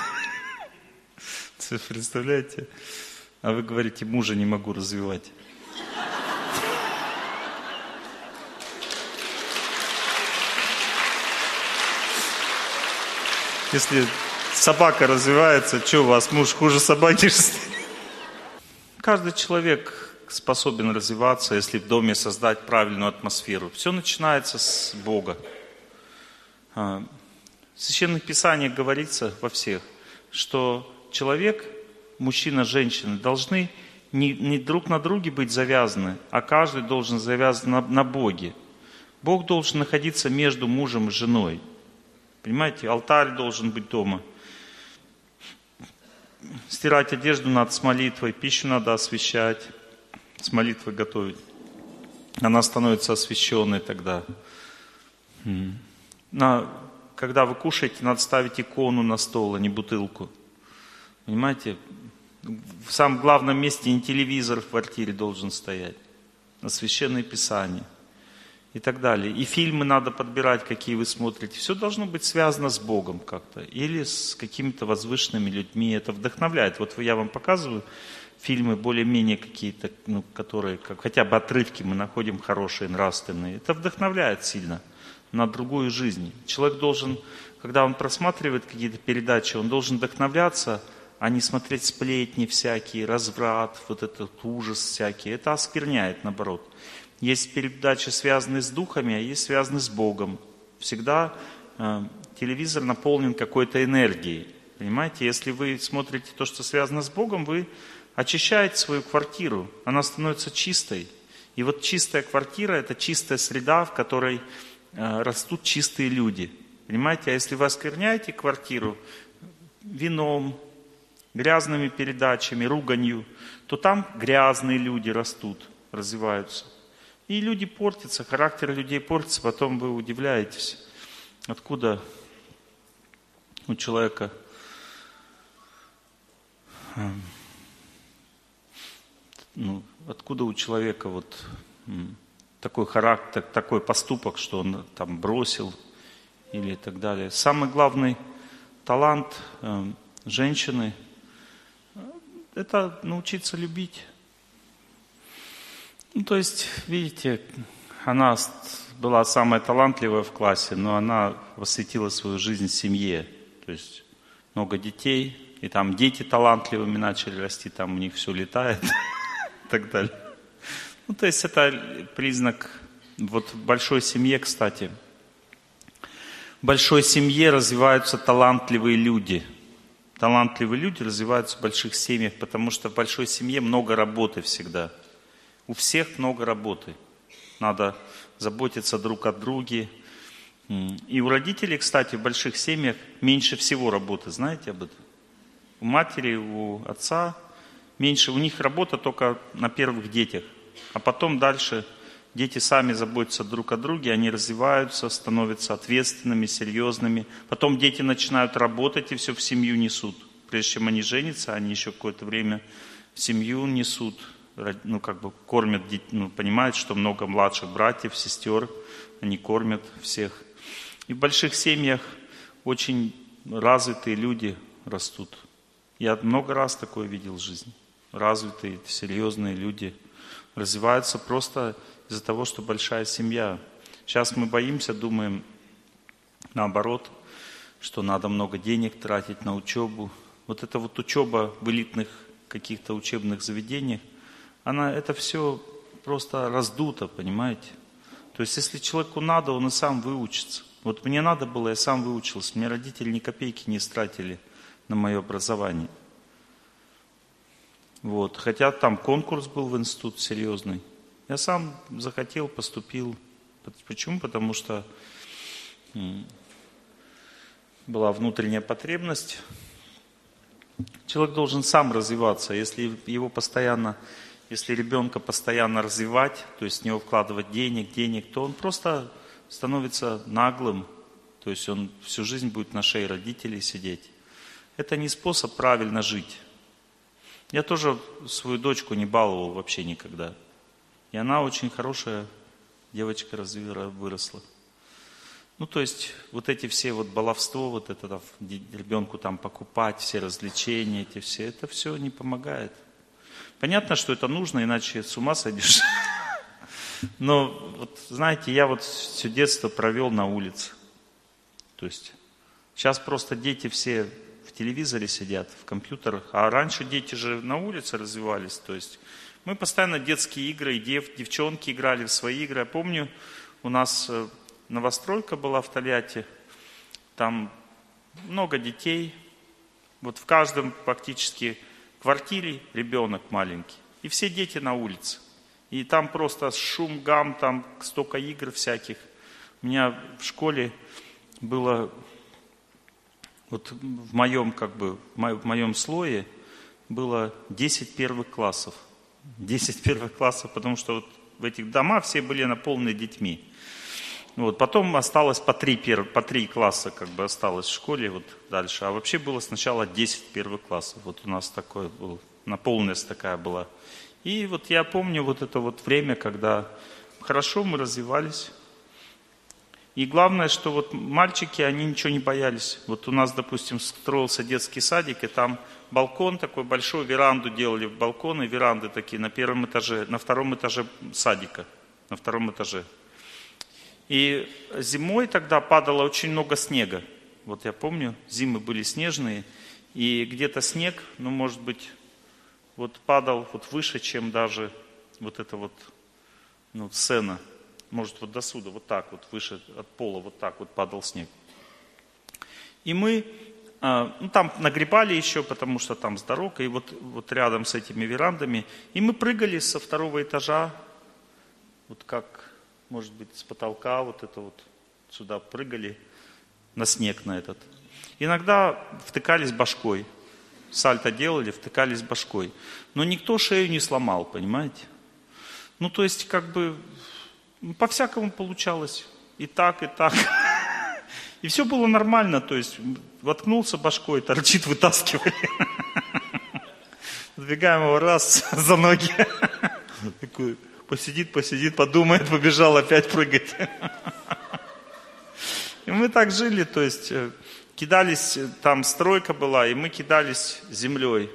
Представляете? А вы говорите, мужа не могу развивать. Если собака развивается, что у вас муж хуже собаки? Каждый человек способен развиваться, если в доме создать правильную атмосферу. Все начинается с Бога. А, в Священных Писаниях говорится во всех, что человек, мужчина, женщина должны не, не друг на друге быть завязаны, а каждый должен завязан на, на Боге. Бог должен находиться между мужем и женой. Понимаете, алтарь должен быть дома. Стирать одежду надо с молитвой, пищу надо освещать, с молитвой готовить. Она становится освященной тогда. На, когда вы кушаете, надо ставить икону на стол, а не бутылку. Понимаете? В самом главном месте не телевизор в квартире должен стоять, а священное писание и так далее. И фильмы надо подбирать, какие вы смотрите. Все должно быть связано с Богом как-то или с какими-то возвышенными людьми. Это вдохновляет. Вот я вам показываю фильмы более-менее какие-то, ну, которые, как, хотя бы отрывки мы находим хорошие, нравственные. Это вдохновляет сильно на другую жизнь. Человек должен, когда он просматривает какие-то передачи, он должен вдохновляться, а не смотреть сплетни всякие, разврат, вот этот ужас всякий. Это оскверняет, наоборот. Есть передачи, связанные с духами, а есть связанные с Богом. Всегда э, телевизор наполнен какой-то энергией. Понимаете, если вы смотрите то, что связано с Богом, вы очищаете свою квартиру, она становится чистой. И вот чистая квартира – это чистая среда, в которой э, растут чистые люди. Понимаете, а если вы оскверняете квартиру вином, грязными передачами, руганью, то там грязные люди растут, развиваются. И люди портятся, характер людей портится, потом вы удивляетесь, откуда у человека эм, ну, откуда у человека вот такой характер, такой поступок, что он там бросил или так далее. Самый главный талант э, женщины – это научиться любить. Ну, то есть, видите, она была самая талантливая в классе, но она посвятила свою жизнь семье. То есть много детей, и там дети талантливыми начали расти, там у них все летает и так далее. Ну, то есть это признак, вот большой семье, кстати, в большой семье развиваются талантливые люди. Талантливые люди развиваются в больших семьях, потому что в большой семье много работы всегда – у всех много работы. Надо заботиться друг о друге. И у родителей, кстати, в больших семьях меньше всего работы. Знаете об этом? У матери, у отца меньше. У них работа только на первых детях. А потом дальше дети сами заботятся друг о друге, они развиваются, становятся ответственными, серьезными. Потом дети начинают работать и все в семью несут. Прежде чем они женятся, они еще какое-то время в семью несут ну, как бы кормят, ну, понимают, что много младших братьев, сестер, они кормят всех. И в больших семьях очень развитые люди растут. Я много раз такое видел в жизни. Развитые, серьезные люди развиваются просто из-за того, что большая семья. Сейчас мы боимся, думаем наоборот, что надо много денег тратить на учебу. Вот эта вот учеба в элитных каких-то учебных заведениях – она, это все просто раздуто, понимаете? То есть, если человеку надо, он и сам выучится. Вот мне надо было, я сам выучился. Мне родители ни копейки не стратили на мое образование. Вот. Хотя там конкурс был в институт серьезный. Я сам захотел, поступил. Почему? Потому что была внутренняя потребность. Человек должен сам развиваться. Если его постоянно если ребенка постоянно развивать, то есть в него вкладывать денег, денег, то он просто становится наглым, то есть он всю жизнь будет на шее родителей сидеть. Это не способ правильно жить. Я тоже свою дочку не баловал вообще никогда. И она очень хорошая девочка выросла. Ну, то есть, вот эти все вот баловство, вот это ребенку там покупать, все развлечения, эти все, это все не помогает. Понятно, что это нужно, иначе с ума сойдешь. Но, вот, знаете, я вот все детство провел на улице. То есть Сейчас просто дети все в телевизоре сидят, в компьютерах, а раньше дети же на улице развивались, то есть мы постоянно детские игры, и дев, девчонки играли в свои игры. Я помню, у нас э, новостройка была в Тольятти, там много детей, вот в каждом практически квартире ребенок маленький, и все дети на улице. И там просто шум, гам, там столько игр всяких. У меня в школе было, вот в моем, как бы, в моем слое было 10 первых классов. 10 первых классов, потому что вот в этих домах все были наполнены детьми. Вот, потом осталось по три, пер, по три класса как бы осталось в школе вот дальше. А вообще было сначала 10 первых классов. Вот у нас такое было, наполненность такая была. И вот я помню вот это вот время, когда хорошо мы развивались. И главное, что вот мальчики, они ничего не боялись. Вот у нас, допустим, строился детский садик, и там балкон такой большой, веранду делали, балконы, веранды такие на первом этаже, на втором этаже садика, на втором этаже. И зимой тогда падало очень много снега. Вот я помню, зимы были снежные, и где-то снег, ну, может быть, вот падал вот выше, чем даже вот это вот ну, сцена может, вот до сюда, вот так вот, выше от пола, вот так вот падал снег. И мы, ну, там нагребали еще, потому что там с дорогой, вот, вот рядом с этими верандами. И мы прыгали со второго этажа, вот как, может быть, с потолка, вот это вот, сюда прыгали, на снег на этот. Иногда втыкались башкой. Сальто делали, втыкались башкой. Но никто шею не сломал, понимаете? Ну, то есть, как бы, по-всякому получалось. И так, и так. И все было нормально, то есть воткнулся башкой, торчит, вытаскивали. Сдвигаем его раз за ноги. Такой, посидит, посидит, подумает, побежал опять прыгать. И мы так жили, то есть э, кидались, там стройка была, и мы кидались землей.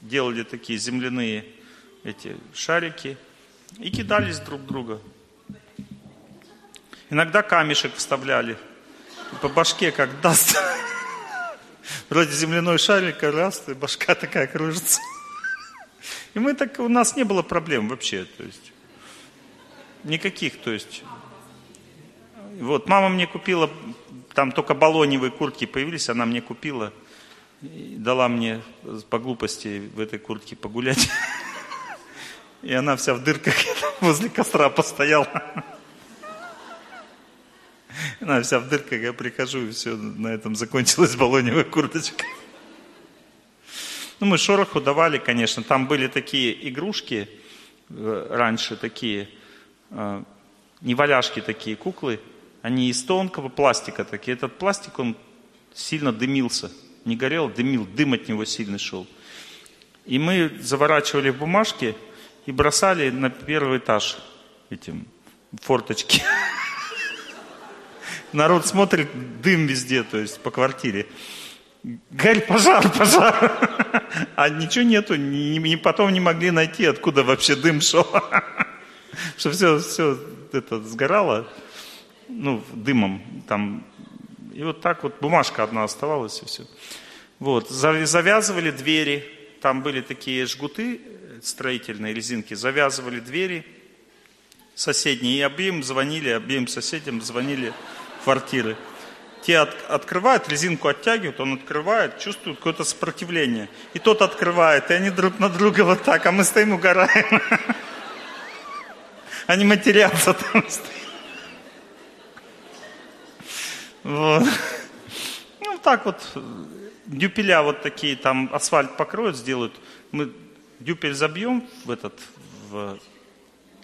Делали такие земляные эти шарики и кидались друг друга. Иногда камешек вставляли. По башке как даст. Вроде земляной шарик, раз, и башка такая кружится. И мы так, у нас не было проблем вообще, то есть, никаких, то есть. Вот, мама мне купила, там только баллоневые куртки появились, она мне купила, дала мне по глупости в этой куртке погулять. И она вся в дырках возле костра постояла. Она вся в дырках, я прихожу, и все, на этом закончилась баллоневая курточка. Ну, мы шороху давали, конечно. Там были такие игрушки э, раньше, такие, э, неваляшки такие, куклы. Они из тонкого пластика такие. Этот пластик, он сильно дымился. Не горел, дымил, дым от него сильно шел. И мы заворачивали в бумажки и бросали на первый этаж этим форточки. народ смотрит, дым везде, то есть по квартире. Гарь, пожар, пожар. А ничего нету, ни, ни, потом не могли найти, откуда вообще дым шел. Что все, все это сгорало, ну, дымом там. И вот так вот бумажка одна оставалась, и все. Вот, завязывали двери, там были такие жгуты строительные резинки, завязывали двери соседние, и обеим звонили, обеим соседям звонили квартиры. Те от, открывают, резинку оттягивают, он открывает, чувствует какое-то сопротивление. И тот открывает, и они друг на друга вот так, а мы стоим угораем. Они матерятся там. Вот. Ну, так вот, дюпеля вот такие, там асфальт покроют, сделают. Мы дюпель забьем в этот, в,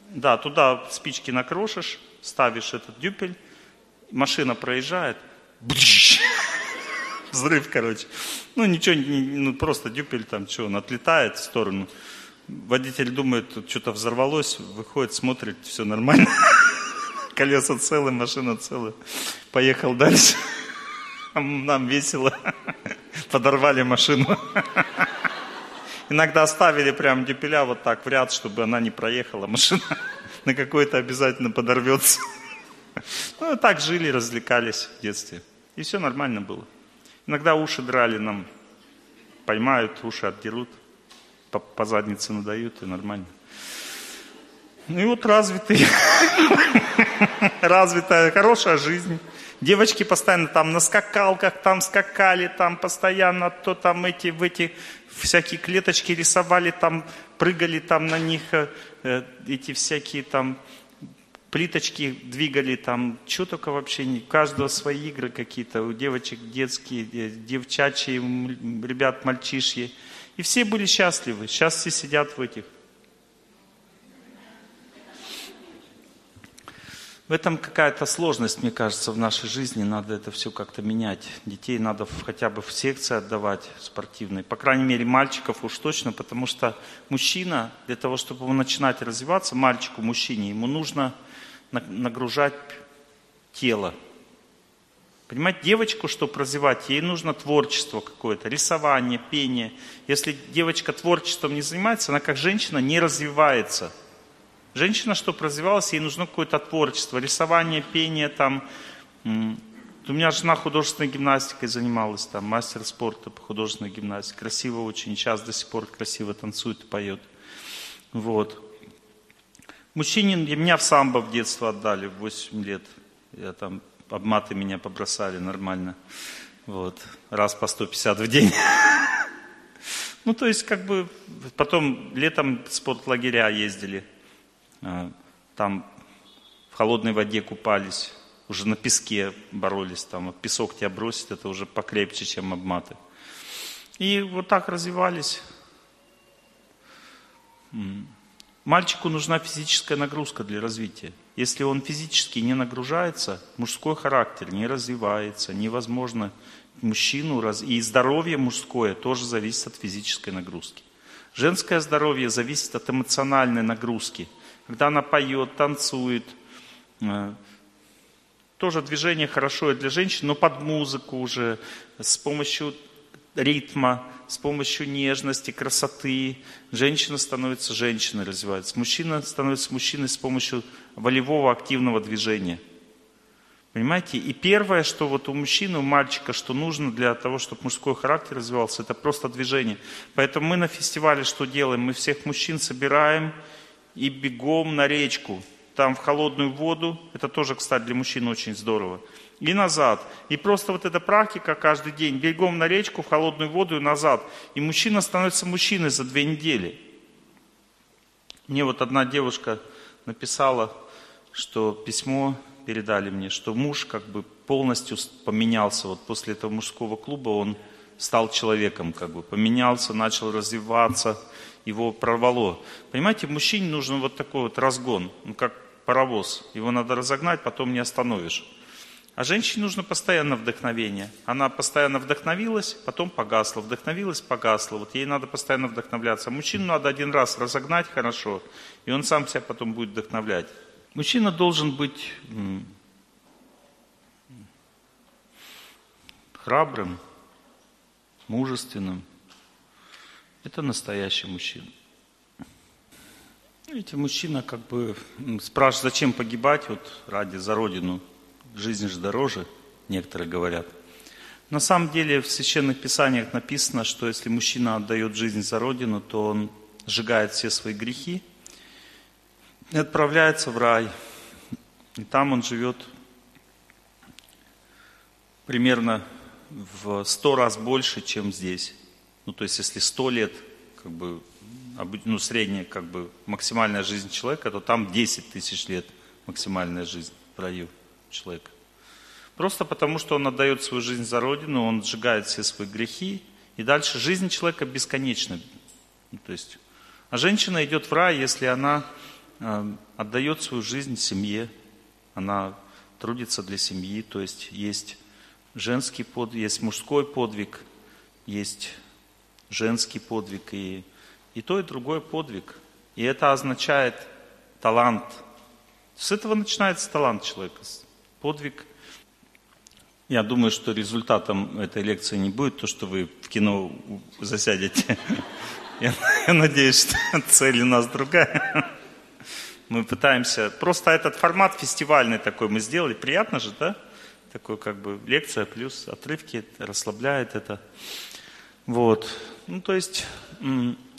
да, туда спички накрошишь, ставишь этот дюпель, машина проезжает, взрыв, короче. Ну, ничего, ну, просто дюпель там, что, он отлетает в сторону. Водитель думает, тут что-то взорвалось, выходит, смотрит, все нормально. Колеса целые, машина целая. Поехал дальше. Нам весело. Подорвали машину. Иногда ставили прям дюпеля вот так в ряд, чтобы она не проехала. Машина на какой-то обязательно подорвется. Ну, так жили, развлекались в детстве. И все нормально было. Иногда уши драли нам, поймают, уши отдерут, по, по заднице надают, и нормально. Ну и вот развитый, развитая, хорошая жизнь. Девочки постоянно там на скакалках, там скакали, там постоянно то там эти, в эти всякие клеточки рисовали, там прыгали там на них, э, эти всякие там плиточки двигали, там, что только вообще, у каждого свои игры какие-то, у девочек детские, девчачьи, ребят мальчишьи. И все были счастливы. Сейчас все сидят в этих В этом какая-то сложность, мне кажется, в нашей жизни. Надо это все как-то менять. Детей надо хотя бы в секции отдавать спортивные. По крайней мере, мальчиков уж точно, потому что мужчина, для того, чтобы начинать развиваться, мальчику, мужчине, ему нужно нагружать тело. Понимаете, девочку, чтобы развивать, ей нужно творчество какое-то, рисование, пение. Если девочка творчеством не занимается, она как женщина не развивается – Женщина, чтобы развивалась, ей нужно какое-то творчество, рисование, пение там. У меня жена художественной гимнастикой занималась, там, мастер спорта по художественной гимнастике. Красиво очень, сейчас до сих пор красиво танцует и поет. Вот. Мужчине, меня в самбо в детство отдали, в 8 лет. Я там, обматы меня побросали нормально. Вот. Раз по 150 в день. Ну, то есть, как бы, потом летом в спортлагеря ездили. А, там в холодной воде купались, уже на песке боролись, там песок тебя бросит, это уже покрепче, чем обматы. И вот так развивались. Мальчику нужна физическая нагрузка для развития. Если он физически не нагружается, мужской характер не развивается, невозможно мужчину раз... И здоровье мужское тоже зависит от физической нагрузки. Женское здоровье зависит от эмоциональной нагрузки – когда она поет, танцует. Э, тоже движение хорошо для женщин, но под музыку уже, с помощью ритма, с помощью нежности, красоты. Женщина становится женщиной, развивается. Мужчина становится мужчиной с помощью волевого активного движения. Понимаете? И первое, что вот у мужчины, у мальчика, что нужно для того, чтобы мужской характер развивался, это просто движение. Поэтому мы на фестивале что делаем? Мы всех мужчин собираем и бегом на речку, там в холодную воду, это тоже, кстати, для мужчин очень здорово, и назад. И просто вот эта практика каждый день, бегом на речку, в холодную воду и назад. И мужчина становится мужчиной за две недели. Мне вот одна девушка написала, что письмо передали мне, что муж как бы полностью поменялся. Вот после этого мужского клуба он стал человеком, как бы поменялся, начал развиваться, его прорвало. Понимаете, мужчине нужен вот такой вот разгон, ну как паровоз. Его надо разогнать, потом не остановишь. А женщине нужно постоянно вдохновение. Она постоянно вдохновилась, потом погасла, вдохновилась, погасла. Вот ей надо постоянно вдохновляться. Мужчину надо один раз разогнать хорошо, и он сам себя потом будет вдохновлять. Мужчина должен быть храбрым, мужественным, это настоящий мужчина. Видите, мужчина как бы спрашивает, зачем погибать вот ради за родину. Жизнь же дороже, некоторые говорят. На самом деле в священных писаниях написано, что если мужчина отдает жизнь за родину, то он сжигает все свои грехи и отправляется в рай. И там он живет примерно в сто раз больше, чем здесь. Ну, то есть, если 100 лет, как бы, ну, средняя, как бы, максимальная жизнь человека, то там 10 тысяч лет максимальная жизнь в раю человека. Просто потому, что он отдает свою жизнь за Родину, он сжигает все свои грехи, и дальше жизнь человека бесконечна. Ну, то есть, а женщина идет в рай, если она э, отдает свою жизнь семье, она трудится для семьи, то есть есть женский подвиг, есть мужской подвиг, есть женский подвиг, и, и то, и другой подвиг. И это означает талант. С этого начинается талант человека. Подвиг. Я думаю, что результатом этой лекции не будет то, что вы в кино засядете. Я, я надеюсь, что цель у нас другая. Мы пытаемся... Просто этот формат фестивальный такой мы сделали. Приятно же, да? такой как бы лекция плюс отрывки, расслабляет это. Вот. Ну, то есть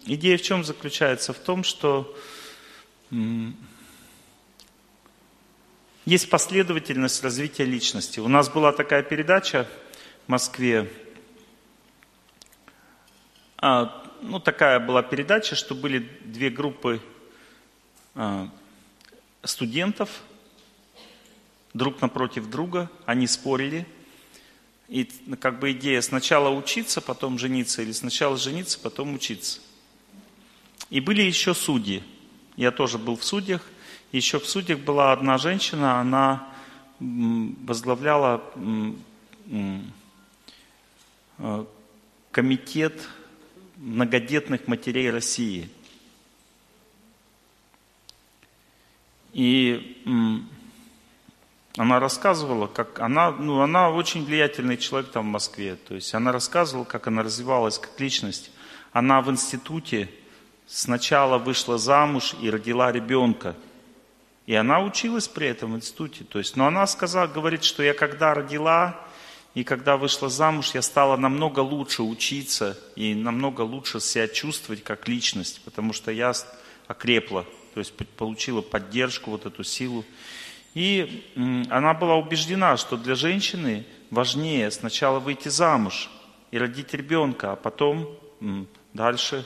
идея в чем заключается? В том, что есть последовательность развития личности. У нас была такая передача в Москве. А, ну, такая была передача, что были две группы а, студентов друг напротив друга, они спорили. И как бы идея сначала учиться, потом жениться, или сначала жениться, потом учиться. И были еще судьи. Я тоже был в судьях. Еще в судьях была одна женщина, она возглавляла э, комитет многодетных матерей России. И она рассказывала, как она, ну, она очень влиятельный человек там в Москве. То есть она рассказывала, как она развивалась как личность. Она в институте сначала вышла замуж и родила ребенка. И она училась при этом в институте. То есть, но она сказала, говорит, что я когда родила и когда вышла замуж, я стала намного лучше учиться и намного лучше себя чувствовать как личность, потому что я окрепла, то есть получила поддержку, вот эту силу. И она была убеждена, что для женщины важнее сначала выйти замуж и родить ребенка, а потом дальше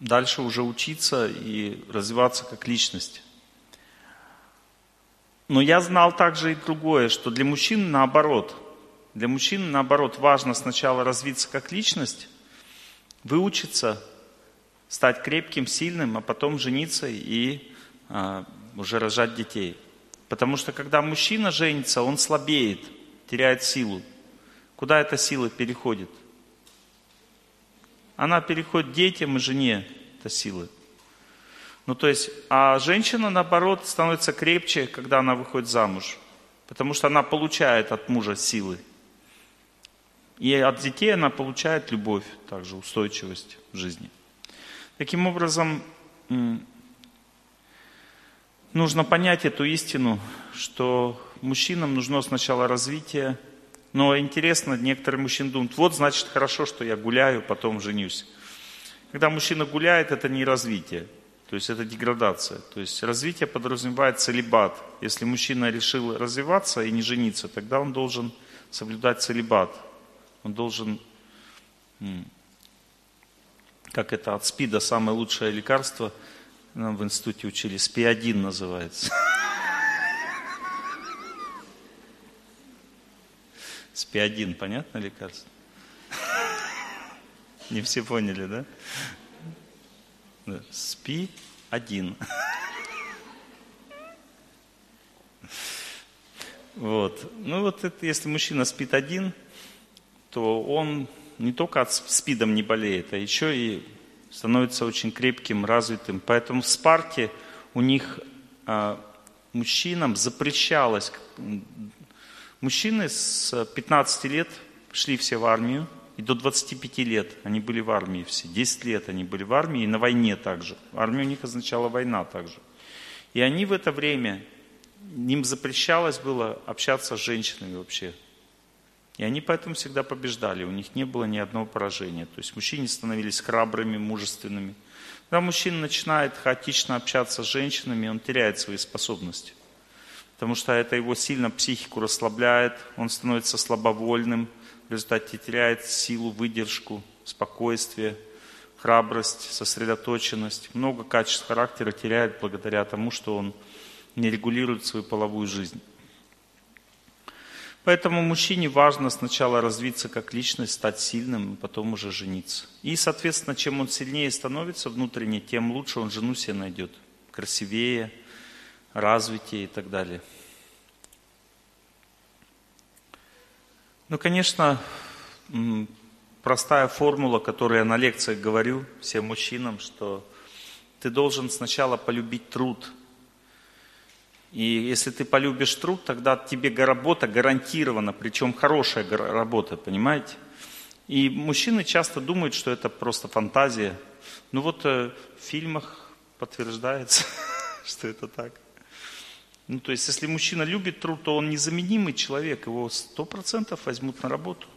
дальше уже учиться и развиваться как личность. Но я знал также и другое, что для мужчин наоборот. Для мужчин наоборот важно сначала развиться как личность, выучиться, стать крепким, сильным, а потом жениться и а, уже рожать детей. Потому что когда мужчина женится, он слабеет, теряет силу. Куда эта сила переходит? Она переходит детям и жене, эта сила. Ну, то есть, а женщина, наоборот, становится крепче, когда она выходит замуж. Потому что она получает от мужа силы. И от детей она получает любовь, также устойчивость в жизни. Таким образом, нужно понять эту истину, что мужчинам нужно сначала развитие, но интересно, некоторые мужчины думают, вот значит хорошо, что я гуляю, потом женюсь. Когда мужчина гуляет, это не развитие, то есть это деградация. То есть развитие подразумевает целебат. Если мужчина решил развиваться и не жениться, тогда он должен соблюдать целебат. Он должен, как это от СПИДа самое лучшее лекарство, нам в институте учили, СПИ-1 называется. СПИ-1, понятно лекарство? Не все поняли, да? Спи один. Вот. Ну вот это, если мужчина спит один, то он не только от спидом не болеет, а еще и становится очень крепким, развитым. Поэтому в Спарте у них а, мужчинам запрещалось. Мужчины с 15 лет шли все в армию, и до 25 лет они были в армии все. 10 лет они были в армии и на войне также. Армия у них означала война также. И они в это время, им запрещалось было общаться с женщинами вообще. И они поэтому всегда побеждали, у них не было ни одного поражения. То есть мужчины становились храбрыми, мужественными. Когда мужчина начинает хаотично общаться с женщинами, он теряет свои способности. Потому что это его сильно психику расслабляет, он становится слабовольным, в результате теряет силу, выдержку, спокойствие, храбрость, сосредоточенность. Много качеств характера теряет благодаря тому, что он не регулирует свою половую жизнь. Поэтому мужчине важно сначала развиться как личность, стать сильным, а потом уже жениться. И, соответственно, чем он сильнее становится внутренне, тем лучше он жену себе найдет. Красивее, развитие и так далее. Ну, конечно, простая формула, которую я на лекциях говорю всем мужчинам, что ты должен сначала полюбить труд. И если ты полюбишь труд, тогда тебе работа гарантирована, причем хорошая работа, понимаете? И мужчины часто думают, что это просто фантазия. Ну вот э, в фильмах подтверждается, что это так. Ну, то есть, если мужчина любит труд, то он незаменимый человек, его сто процентов возьмут на работу.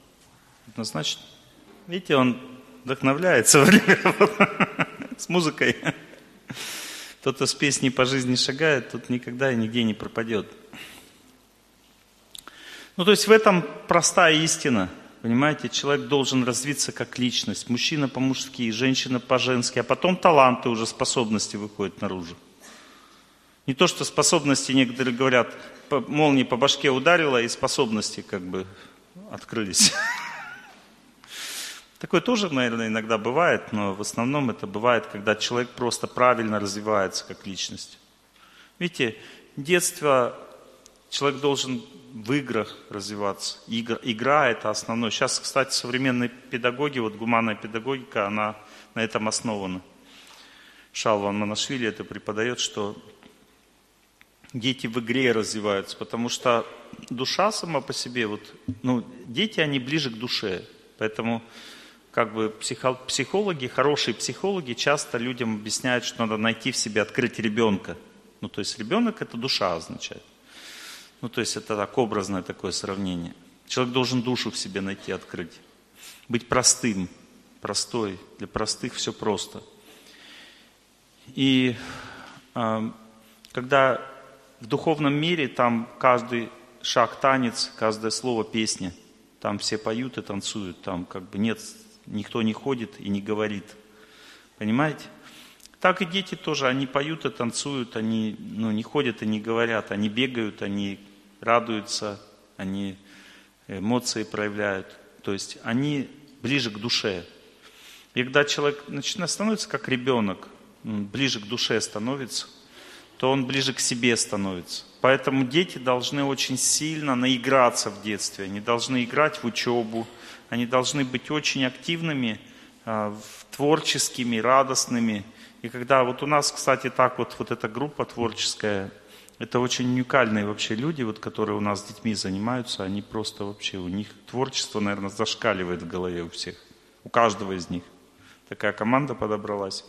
Однозначно. Видите, он вдохновляется с музыкой. Тот, кто с песней по жизни шагает, тот никогда и нигде не пропадет. Ну, то есть в этом простая истина. Понимаете, человек должен развиться как личность. Мужчина по-мужски, женщина по-женски, а потом таланты уже, способности выходят наружу. Не то, что способности, некоторые говорят, молния по башке ударила, и способности как бы открылись. Такое тоже, наверное, иногда бывает, но в основном это бывает, когда человек просто правильно развивается как личность. Видите, детство человек должен в играх развиваться. Игра, игра это основное. Сейчас, кстати, современные педагоги, вот гуманная педагогика, она на этом основана. Шалван Манашвили это преподает, что дети в игре развиваются, потому что душа сама по себе, вот, ну, дети, они ближе к душе. Поэтому как бы психологи, хорошие психологи часто людям объясняют, что надо найти в себе, открыть ребенка. Ну, то есть ребенок это душа означает. Ну, то есть это так образное такое сравнение. Человек должен душу в себе найти, открыть. Быть простым, простой. Для простых все просто. И э, когда в духовном мире там каждый шаг танец, каждое слово песня. Там все поют и танцуют, там как бы нет, никто не ходит и не говорит. Понимаете? Так и дети тоже, они поют и танцуют, они ну, не ходят и не говорят, они бегают, они радуются, они эмоции проявляют. То есть они ближе к душе. И когда человек начинает становится как ребенок, ближе к душе становится, то он ближе к себе становится. Поэтому дети должны очень сильно наиграться в детстве. Они должны играть в учебу, они должны быть очень активными, а, творческими, радостными. И когда вот у нас, кстати, так вот, вот эта группа творческая, это очень уникальные вообще люди, вот, которые у нас с детьми занимаются, они просто вообще, у них творчество, наверное, зашкаливает в голове у всех, у каждого из них. Такая команда подобралась.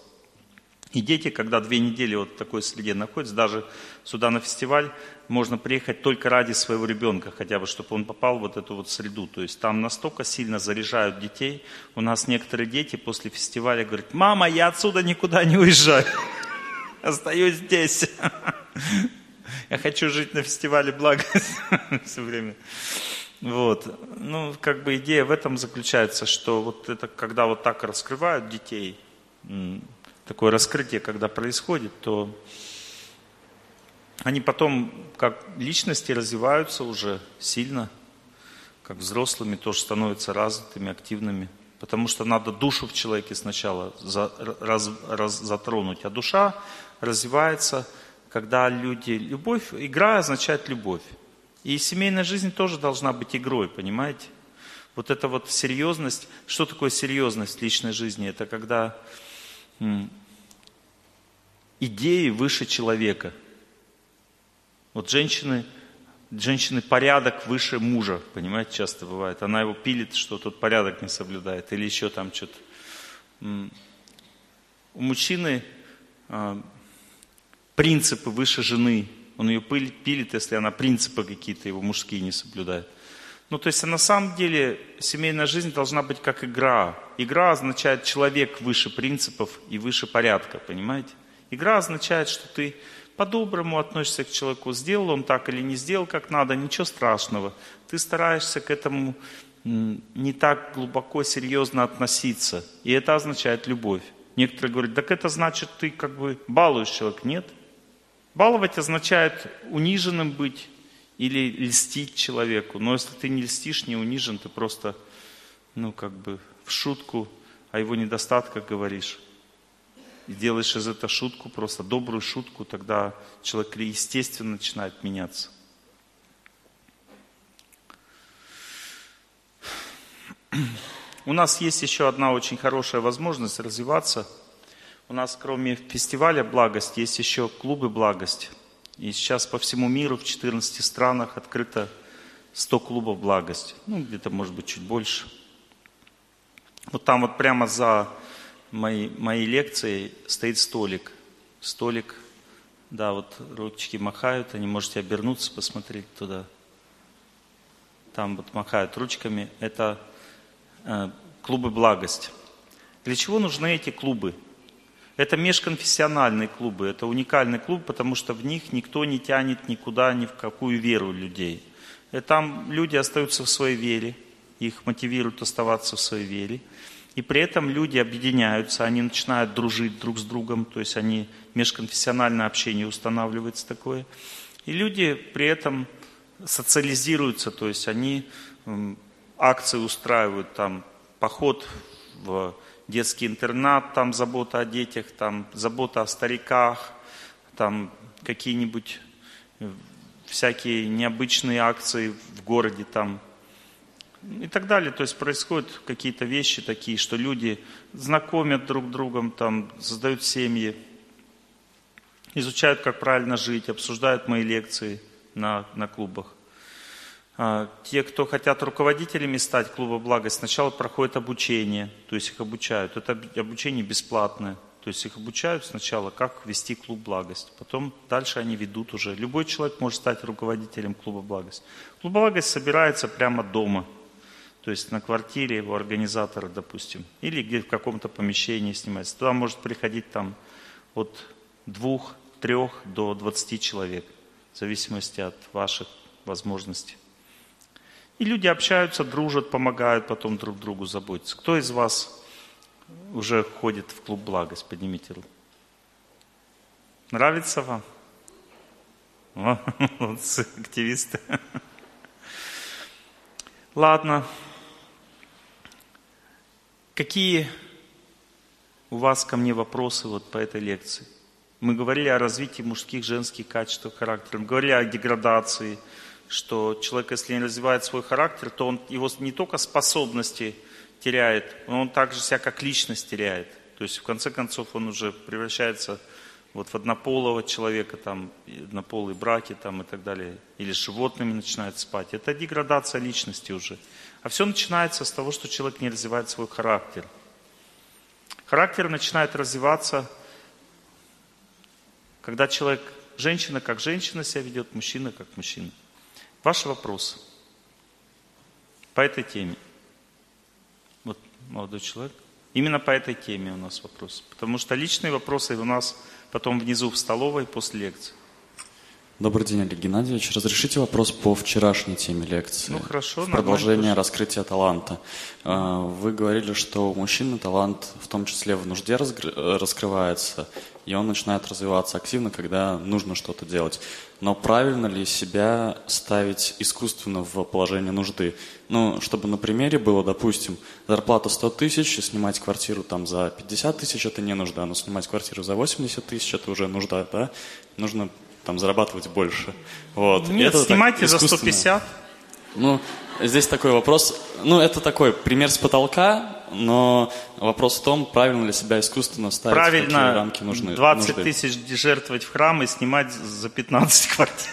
И дети, когда две недели вот в такой среде находятся, даже сюда на фестиваль, можно приехать только ради своего ребенка, хотя бы, чтобы он попал в вот эту вот среду. То есть там настолько сильно заряжают детей. У нас некоторые дети после фестиваля говорят, мама, я отсюда никуда не уезжаю, остаюсь здесь. Я хочу жить на фестивале благо все время. Вот. Ну, как бы идея в этом заключается, что вот это, когда вот так раскрывают детей, такое раскрытие, когда происходит, то они потом как личности развиваются уже сильно, как взрослыми тоже становятся развитыми, активными. Потому что надо душу в человеке сначала за, раз, раз, затронуть. А душа развивается, когда люди... Любовь, игра означает любовь. И семейная жизнь тоже должна быть игрой, понимаете? Вот эта вот серьезность. Что такое серьезность личной жизни? Это когда идеи выше человека. Вот женщины, женщины порядок выше мужа, понимаете, часто бывает. Она его пилит, что тот порядок не соблюдает, или еще там что-то. У мужчины а, принципы выше жены. Он ее пилит, если она принципы какие-то его мужские не соблюдает. Ну, то есть, на самом деле, семейная жизнь должна быть как игра. Игра означает человек выше принципов и выше порядка, понимаете? Игра означает, что ты по-доброму относишься к человеку. Сделал он так или не сделал как надо, ничего страшного. Ты стараешься к этому не так глубоко, серьезно относиться. И это означает любовь. Некоторые говорят, так это значит, ты как бы балуешь человека. Нет. Баловать означает униженным быть или льстить человеку. Но если ты не льстишь, не унижен, ты просто, ну, как бы в шутку о его недостатках говоришь и делаешь из этого шутку, просто добрую шутку, тогда человек естественно начинает меняться. У нас есть еще одна очень хорошая возможность развиваться. У нас кроме фестиваля «Благость» есть еще клубы «Благость». И сейчас по всему миру в 14 странах открыто 100 клубов «Благость». Ну, где-то, может быть, чуть больше. Вот там вот прямо за моей, моей лекции стоит столик. Столик Да, вот ручки махают, они можете обернуться, посмотреть туда. Там вот махают ручками. Это э, клубы благость. Для чего нужны эти клубы? Это межконфессиональные клубы, это уникальный клуб, потому что в них никто не тянет никуда, ни в какую веру людей. И там люди остаются в своей вере, их мотивируют оставаться в своей вере. И при этом люди объединяются, они начинают дружить друг с другом, то есть они межконфессиональное общение устанавливается такое. И люди при этом социализируются, то есть они акции устраивают, там поход в детский интернат, там забота о детях, там забота о стариках, там какие-нибудь э, всякие необычные акции в городе там и так далее. То есть происходят какие-то вещи такие, что люди знакомят друг другом, там, создают семьи, изучают, как правильно жить, обсуждают мои лекции на, на клубах. А, те, кто хотят руководителями стать клуба благость, сначала проходят обучение, то есть их обучают. Это обучение бесплатное. То есть их обучают сначала, как вести клуб благость. Потом дальше они ведут уже. Любой человек может стать руководителем клуба благость. Клуб благость собирается прямо дома. То есть на квартире у организатора, допустим. Или где в каком-то помещении снимается. Туда может приходить там от двух, трех до двадцати человек. В зависимости от ваших возможностей. И люди общаются, дружат, помогают потом друг другу заботиться. Кто из вас уже ходит в клуб благость? Поднимите руку. Нравится вам? О, активисты. Ладно. Какие у вас ко мне вопросы вот по этой лекции? Мы говорили о развитии мужских, женских качеств характера, мы говорили о деградации, что человек, если не развивает свой характер, то он его не только способности теряет, но он также себя как личность теряет. То есть в конце концов он уже превращается вот в однополого человека, там, однополые браки там, и так далее, или с животными начинает спать. Это деградация личности уже. А все начинается с того, что человек не развивает свой характер. Характер начинает развиваться, когда человек, женщина как женщина себя ведет, мужчина как мужчина. Ваш вопрос по этой теме. Вот молодой человек. Именно по этой теме у нас вопрос. Потому что личные вопросы у нас потом внизу в столовой после лекции. Добрый день, Олег Геннадьевич. Разрешите вопрос по вчерашней теме лекции? Ну хорошо. В продолжение раскрытия таланта. А, вы говорили, что у мужчины талант в том числе в нужде раскрывается, и он начинает развиваться активно, когда нужно что-то делать. Но правильно ли себя ставить искусственно в положение нужды? Ну, чтобы на примере было, допустим, зарплата 100 тысяч, и снимать квартиру там за 50 тысяч – это не нужда, но снимать квартиру за 80 тысяч – это уже нужда, да? Нужно там зарабатывать больше. Вот. Нет, это снимайте за 150. Ну, здесь такой вопрос. Ну, это такой пример с потолка, но вопрос в том, правильно ли себя искусственно ставить, правильно какие рамки нужны. 20 нужды. тысяч жертвовать в храм и снимать за 15 квартир.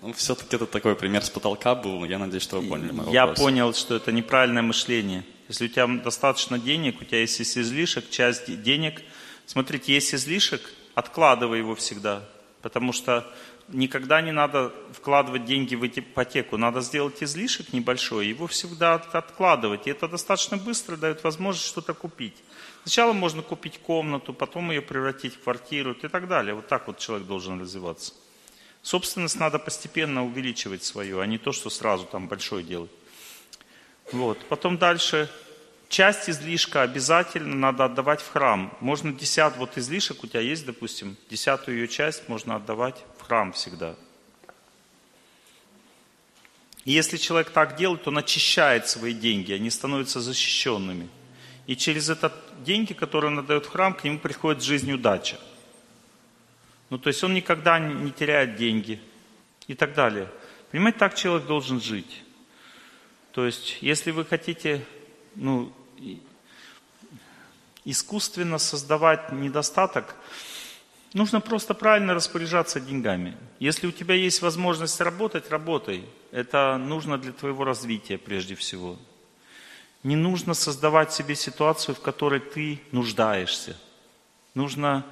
Ну, все-таки это такой пример с потолка был. Я надеюсь, что вы поняли мой Я вопрос. понял, что это неправильное мышление. Если у тебя достаточно денег, у тебя есть излишек, часть денег. Смотрите, есть излишек, откладывай его всегда. Потому что никогда не надо вкладывать деньги в ипотеку. Надо сделать излишек небольшой, его всегда откладывать. И это достаточно быстро дает возможность что-то купить. Сначала можно купить комнату, потом ее превратить в квартиру и так далее. Вот так вот человек должен развиваться. Собственность надо постепенно увеличивать свою, а не то, что сразу там большой делать. Вот. Потом дальше часть излишка обязательно надо отдавать в храм. Можно десят, вот излишек у тебя есть, допустим, десятую ее часть можно отдавать в храм всегда. И если человек так делает, он очищает свои деньги, они становятся защищенными. И через это деньги, которые он отдает в храм, к нему приходит жизнь удача. Ну, то есть он никогда не теряет деньги и так далее. Понимаете, так человек должен жить. То есть, если вы хотите ну, искусственно создавать недостаток, нужно просто правильно распоряжаться деньгами. Если у тебя есть возможность работать, работай. Это нужно для твоего развития прежде всего. Не нужно создавать себе ситуацию, в которой ты нуждаешься. Нужно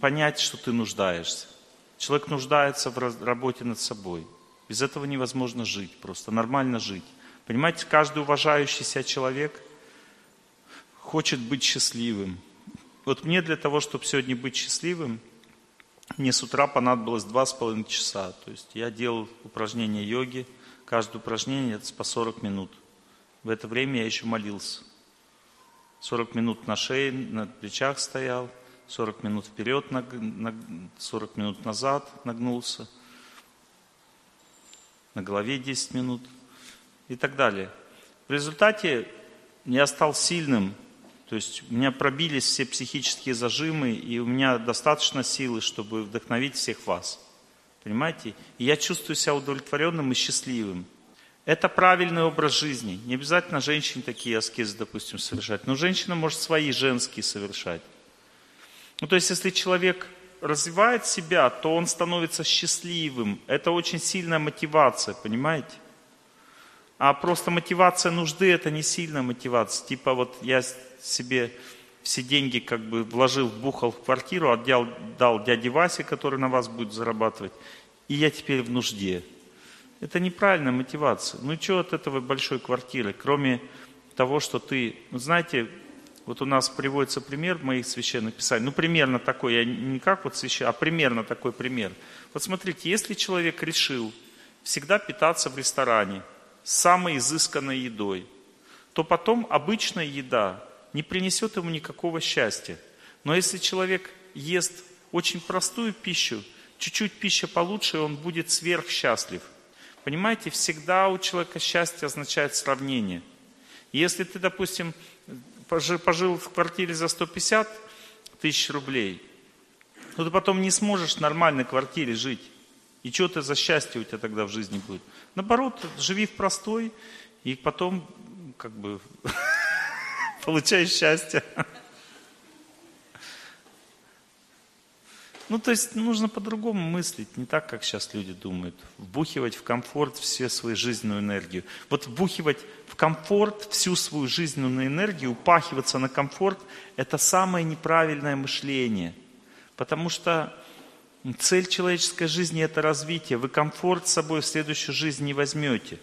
понять, что ты нуждаешься. Человек нуждается в работе над собой. Без этого невозможно жить, просто нормально жить. Понимаете, каждый уважающий себя человек хочет быть счастливым. Вот мне для того, чтобы сегодня быть счастливым, мне с утра понадобилось два с половиной часа. То есть я делал упражнения йоги. Каждое упражнение это по 40 минут. В это время я еще молился. 40 минут на шее, на плечах стоял, 40 минут вперед, наг- наг- 40 минут назад нагнулся, на голове 10 минут и так далее. В результате я стал сильным, то есть у меня пробились все психические зажимы, и у меня достаточно силы, чтобы вдохновить всех вас. Понимаете? И я чувствую себя удовлетворенным и счастливым. Это правильный образ жизни. Не обязательно женщине такие аскезы, допустим, совершать. Но женщина может свои женские совершать. Ну, то есть, если человек развивает себя, то он становится счастливым. Это очень сильная мотивация, понимаете? А просто мотивация нужды – это не сильная мотивация. Типа вот я себе все деньги как бы вложил, вбухал в квартиру, отдал дал дяде Васе, который на вас будет зарабатывать, и я теперь в нужде. Это неправильная мотивация. Ну что от этого большой квартиры, кроме того, что ты, ну, знаете, вот у нас приводится пример моих священных писаниях, ну примерно такой, я не как вот священ, а примерно такой пример. Вот смотрите, если человек решил всегда питаться в ресторане самой изысканной едой, то потом обычная еда не принесет ему никакого счастья. Но если человек ест очень простую пищу, чуть-чуть пища получше, он будет сверхсчастлив. Понимаете, всегда у человека счастье означает сравнение. Если ты, допустим, пожи- пожил в квартире за 150 тысяч рублей, то ты потом не сможешь в нормальной квартире жить. И что ты за счастье у тебя тогда в жизни будет? Наоборот, живи в простой, и потом как бы получай счастье. Ну, то есть нужно по-другому мыслить, не так, как сейчас люди думают. Вбухивать в комфорт все свою жизненную энергию. Вот вбухивать в комфорт всю свою жизненную энергию, упахиваться на комфорт, это самое неправильное мышление. Потому что цель человеческой жизни – это развитие. Вы комфорт с собой в следующую жизнь не возьмете.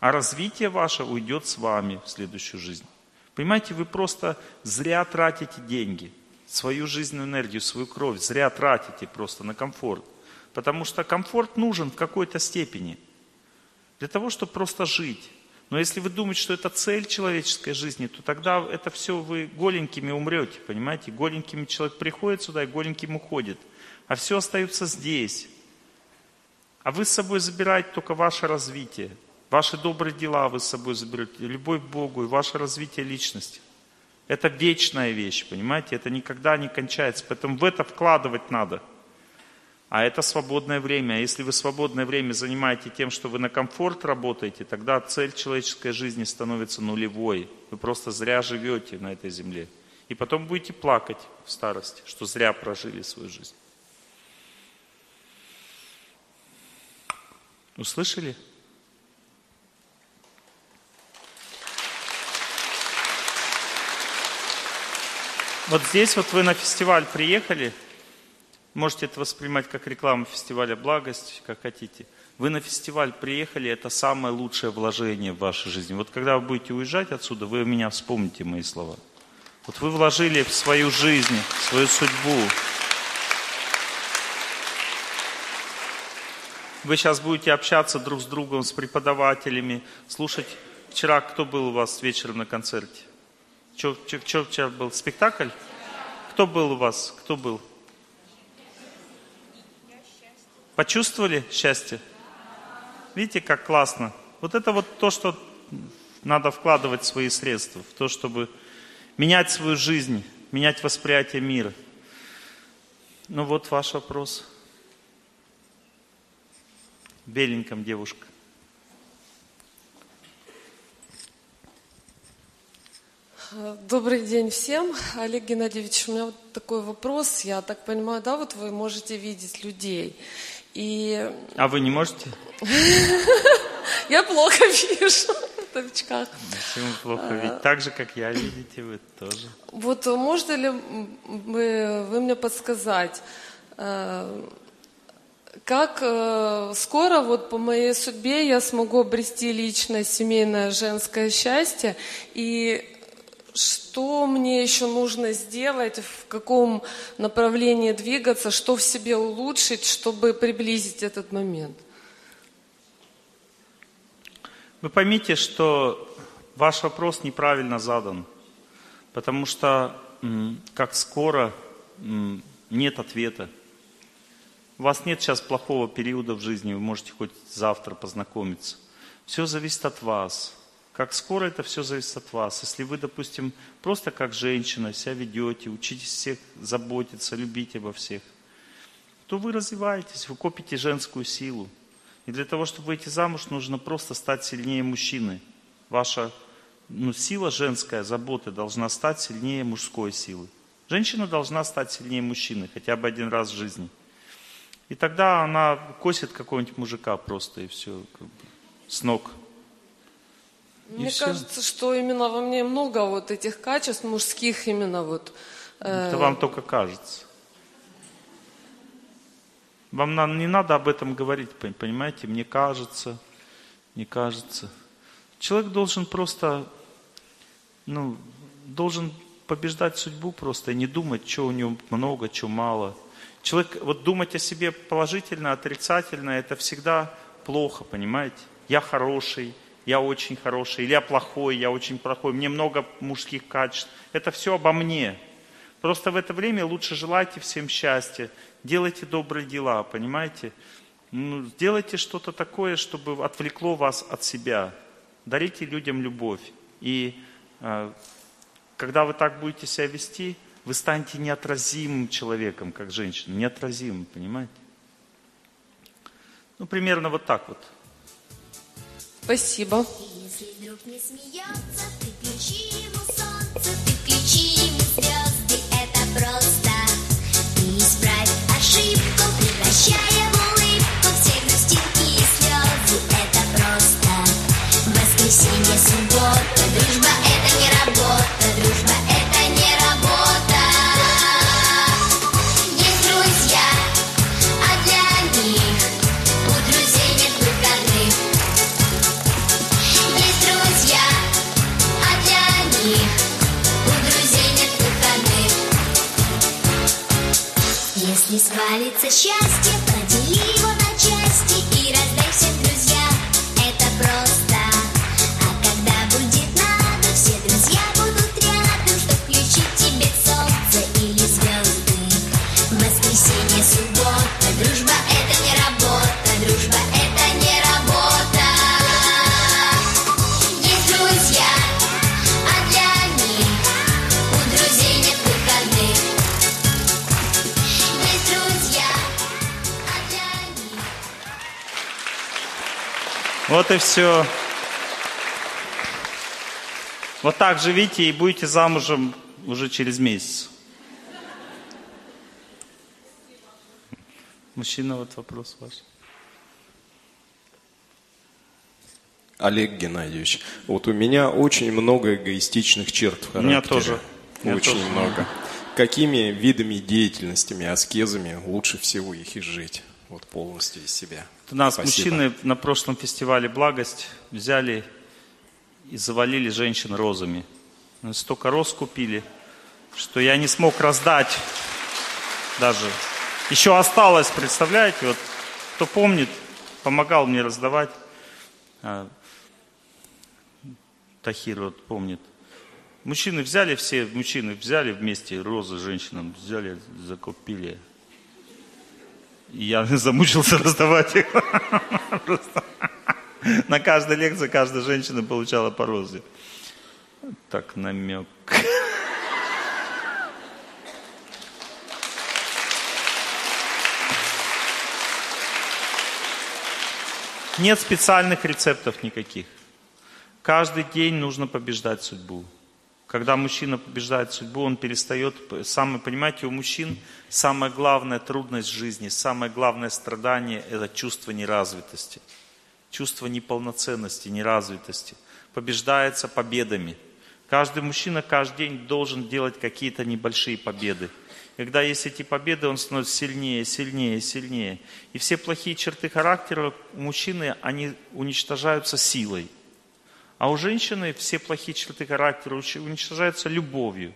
А развитие ваше уйдет с вами в следующую жизнь. Понимаете, вы просто зря тратите деньги – свою жизненную энергию, свою кровь зря тратите просто на комфорт. Потому что комфорт нужен в какой-то степени. Для того, чтобы просто жить. Но если вы думаете, что это цель человеческой жизни, то тогда это все вы голенькими умрете, понимаете? Голенькими человек приходит сюда и голеньким уходит. А все остается здесь. А вы с собой забираете только ваше развитие. Ваши добрые дела вы с собой заберете. Любовь к Богу и ваше развитие личности. Это вечная вещь, понимаете? Это никогда не кончается. Поэтому в это вкладывать надо. А это свободное время. А если вы свободное время занимаете тем, что вы на комфорт работаете, тогда цель человеческой жизни становится нулевой. Вы просто зря живете на этой земле. И потом будете плакать в старости, что зря прожили свою жизнь. Услышали? Вот здесь вот вы на фестиваль приехали, можете это воспринимать как рекламу фестиваля «Благость», как хотите. Вы на фестиваль приехали, это самое лучшее вложение в вашу жизнь. Вот когда вы будете уезжать отсюда, вы меня вспомните мои слова. Вот вы вложили в свою жизнь, в свою судьбу. Вы сейчас будете общаться друг с другом, с преподавателями, слушать. Вчера кто был у вас вечером на концерте? Что вчера был? Спектакль? Кто был у вас? Кто был? Почувствовали счастье? Видите, как классно? Вот это вот то, что надо вкладывать свои средства, в то, чтобы менять свою жизнь, менять восприятие мира. Ну вот ваш вопрос. В беленьком девушка. Добрый день всем. Олег Геннадьевич, у меня вот такой вопрос. Я так понимаю, да, вот вы можете видеть людей. И А вы не можете? я плохо вижу. в очках. Если ему плохо видеть, так же, как я, видите, вы тоже. Вот можно ли вы, вы мне подсказать, э, как э, скоро вот по моей судьбе я смогу обрести личное, семейное, женское счастье и что мне еще нужно сделать, в каком направлении двигаться, что в себе улучшить, чтобы приблизить этот момент? Вы поймите, что ваш вопрос неправильно задан, потому что как скоро нет ответа. У вас нет сейчас плохого периода в жизни, вы можете хоть завтра познакомиться. Все зависит от вас. Как скоро это все зависит от вас. Если вы, допустим, просто как женщина себя ведете, учитесь всех заботиться, любить обо всех, то вы развиваетесь, вы копите женскую силу. И для того, чтобы выйти замуж, нужно просто стать сильнее мужчины. Ваша ну, сила женская, заботы должна стать сильнее мужской силы. Женщина должна стать сильнее мужчины хотя бы один раз в жизни. И тогда она косит какого-нибудь мужика просто и все, как бы, с ног. Мне все. кажется, что именно во мне много вот этих качеств мужских именно вот. Э... Это вам только кажется. Вам не надо об этом говорить, понимаете? Мне кажется, не кажется. Человек должен просто, ну, должен побеждать судьбу просто и не думать, что у него много, что мало. Человек, вот думать о себе положительно, отрицательно, это всегда плохо, понимаете? Я хороший, я очень хороший, или я плохой, я очень плохой, мне много мужских качеств. Это все обо мне. Просто в это время лучше желайте всем счастья, делайте добрые дела, понимаете? Ну, сделайте что-то такое, чтобы отвлекло вас от себя. Дарите людям любовь. И э, когда вы так будете себя вести, вы станете неотразимым человеком, как женщина. Неотразимым, понимаете? Ну, примерно вот так вот. Спасибо. Если вдруг не смеется, Свалится счастье, Вот и все. Вот так живите и будете замужем уже через месяц. Мужчина, вот вопрос ваш. Олег Геннадьевич, вот у меня очень много эгоистичных черт в У меня характере. тоже. У меня Очень тоже. много. Какими видами деятельностями, аскезами лучше всего их изжить? Вот полностью из себя. У нас Спасибо. мужчины на прошлом фестивале «Благость» взяли и завалили женщин розами. Столько роз купили, что я не смог раздать даже. Еще осталось, представляете, вот кто помнит, помогал мне раздавать. А, Тахир вот помнит. Мужчины взяли все, мужчины взяли вместе розы женщинам, взяли, закупили. Я замучился раздавать их. На каждой лекции каждая женщина получала по розе. Так намек. Нет специальных рецептов никаких. Каждый день нужно побеждать судьбу. Когда мужчина побеждает судьбу, он перестает... Самое, понимаете, у мужчин самая главная трудность жизни, самое главное страдание – это чувство неразвитости. Чувство неполноценности, неразвитости. побеждается победами. Каждый мужчина каждый день должен делать какие-то небольшие победы. Когда есть эти победы, он становится сильнее, сильнее, сильнее. И все плохие черты характера у мужчины, они уничтожаются силой. А у женщины все плохие черты характера уничтожаются любовью.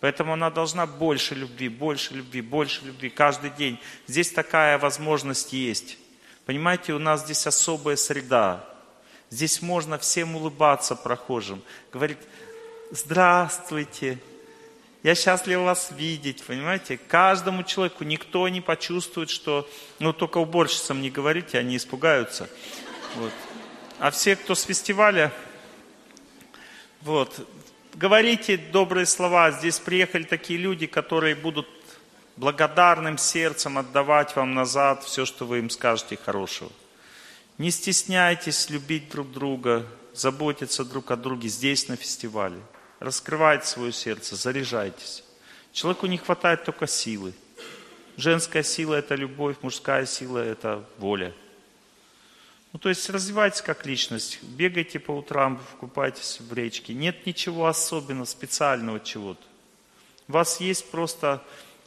Поэтому она должна больше любви, больше любви, больше любви каждый день. Здесь такая возможность есть. Понимаете, у нас здесь особая среда. Здесь можно всем улыбаться прохожим. Говорить, здравствуйте, я счастлив вас видеть, понимаете? Каждому человеку никто не почувствует, что... Ну, только уборщицам не говорите, они испугаются. Вот. А все, кто с фестиваля, вот, говорите добрые слова. Здесь приехали такие люди, которые будут благодарным сердцем отдавать вам назад все, что вы им скажете хорошего. Не стесняйтесь любить друг друга, заботиться друг о друге здесь, на фестивале. Раскрывайте свое сердце, заряжайтесь. Человеку не хватает только силы. Женская сила – это любовь, мужская сила – это воля. Ну, то есть развивайтесь как личность, бегайте по утрам, купайтесь в речке. Нет ничего особенного, специального чего-то. У вас есть просто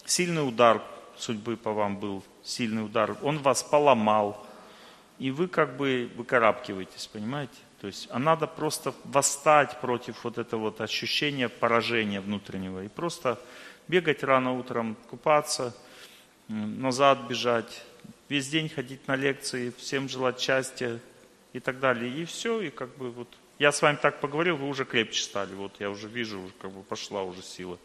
сильный удар судьбы по вам был, сильный удар. Он вас поломал, и вы как бы выкарабкиваетесь, понимаете? То есть, а надо просто восстать против вот этого вот ощущения поражения внутреннего и просто бегать рано утром, купаться, назад бежать, весь день ходить на лекции, всем желать счастья и так далее. И все, и как бы вот я с вами так поговорил, вы уже крепче стали. Вот я уже вижу, уже как бы пошла уже сила.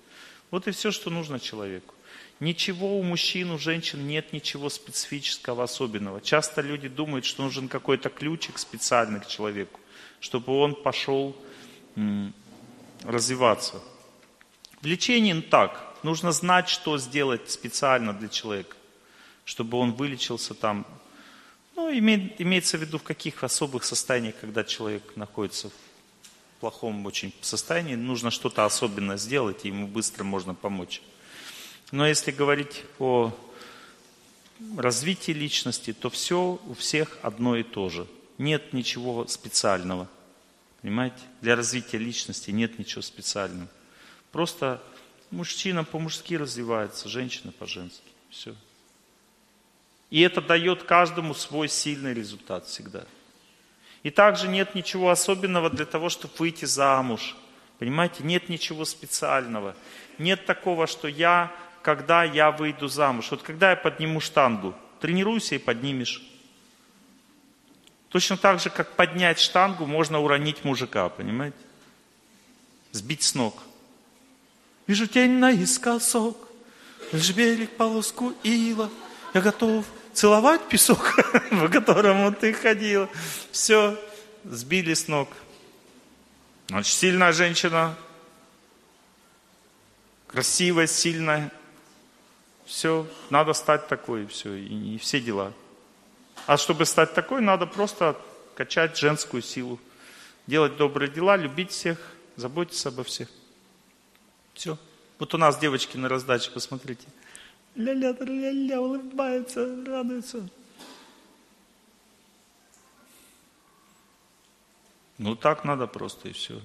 Вот и все, что нужно человеку. Ничего у мужчин, у женщин нет ничего специфического, особенного. Часто люди думают, что нужен какой-то ключик специальный к человеку, чтобы он пошел развиваться. В лечении ну, так, нужно знать, что сделать специально для человека, чтобы он вылечился там. Ну, имеет, имеется в виду в каких особых состояниях, когда человек находится в плохом очень состоянии, нужно что-то особенное сделать, и ему быстро можно помочь. Но если говорить о развитии личности, то все у всех одно и то же. Нет ничего специального. Понимаете? Для развития личности нет ничего специального. Просто мужчина по-мужски развивается, женщина по-женски. Все. И это дает каждому свой сильный результат всегда. И также нет ничего особенного для того, чтобы выйти замуж. Понимаете, нет ничего специального. Нет такого, что я когда я выйду замуж. Вот когда я подниму штангу, тренируйся и поднимешь. Точно так же, как поднять штангу, можно уронить мужика, понимаете? Сбить с ног. Вижу тень наискосок, лишь берег полоску ила. Я готов целовать песок, по которому ты ходила. Все, сбили с ног. Значит, сильная женщина, красивая, сильная, все, надо стать такой, все, и, и все дела. А чтобы стать такой, надо просто качать женскую силу, делать добрые дела, любить всех, заботиться обо всех. Все. Вот у нас девочки на раздаче, посмотрите. Ля-ля, ля-ля, улыбается, радуется. Ну так надо просто и все.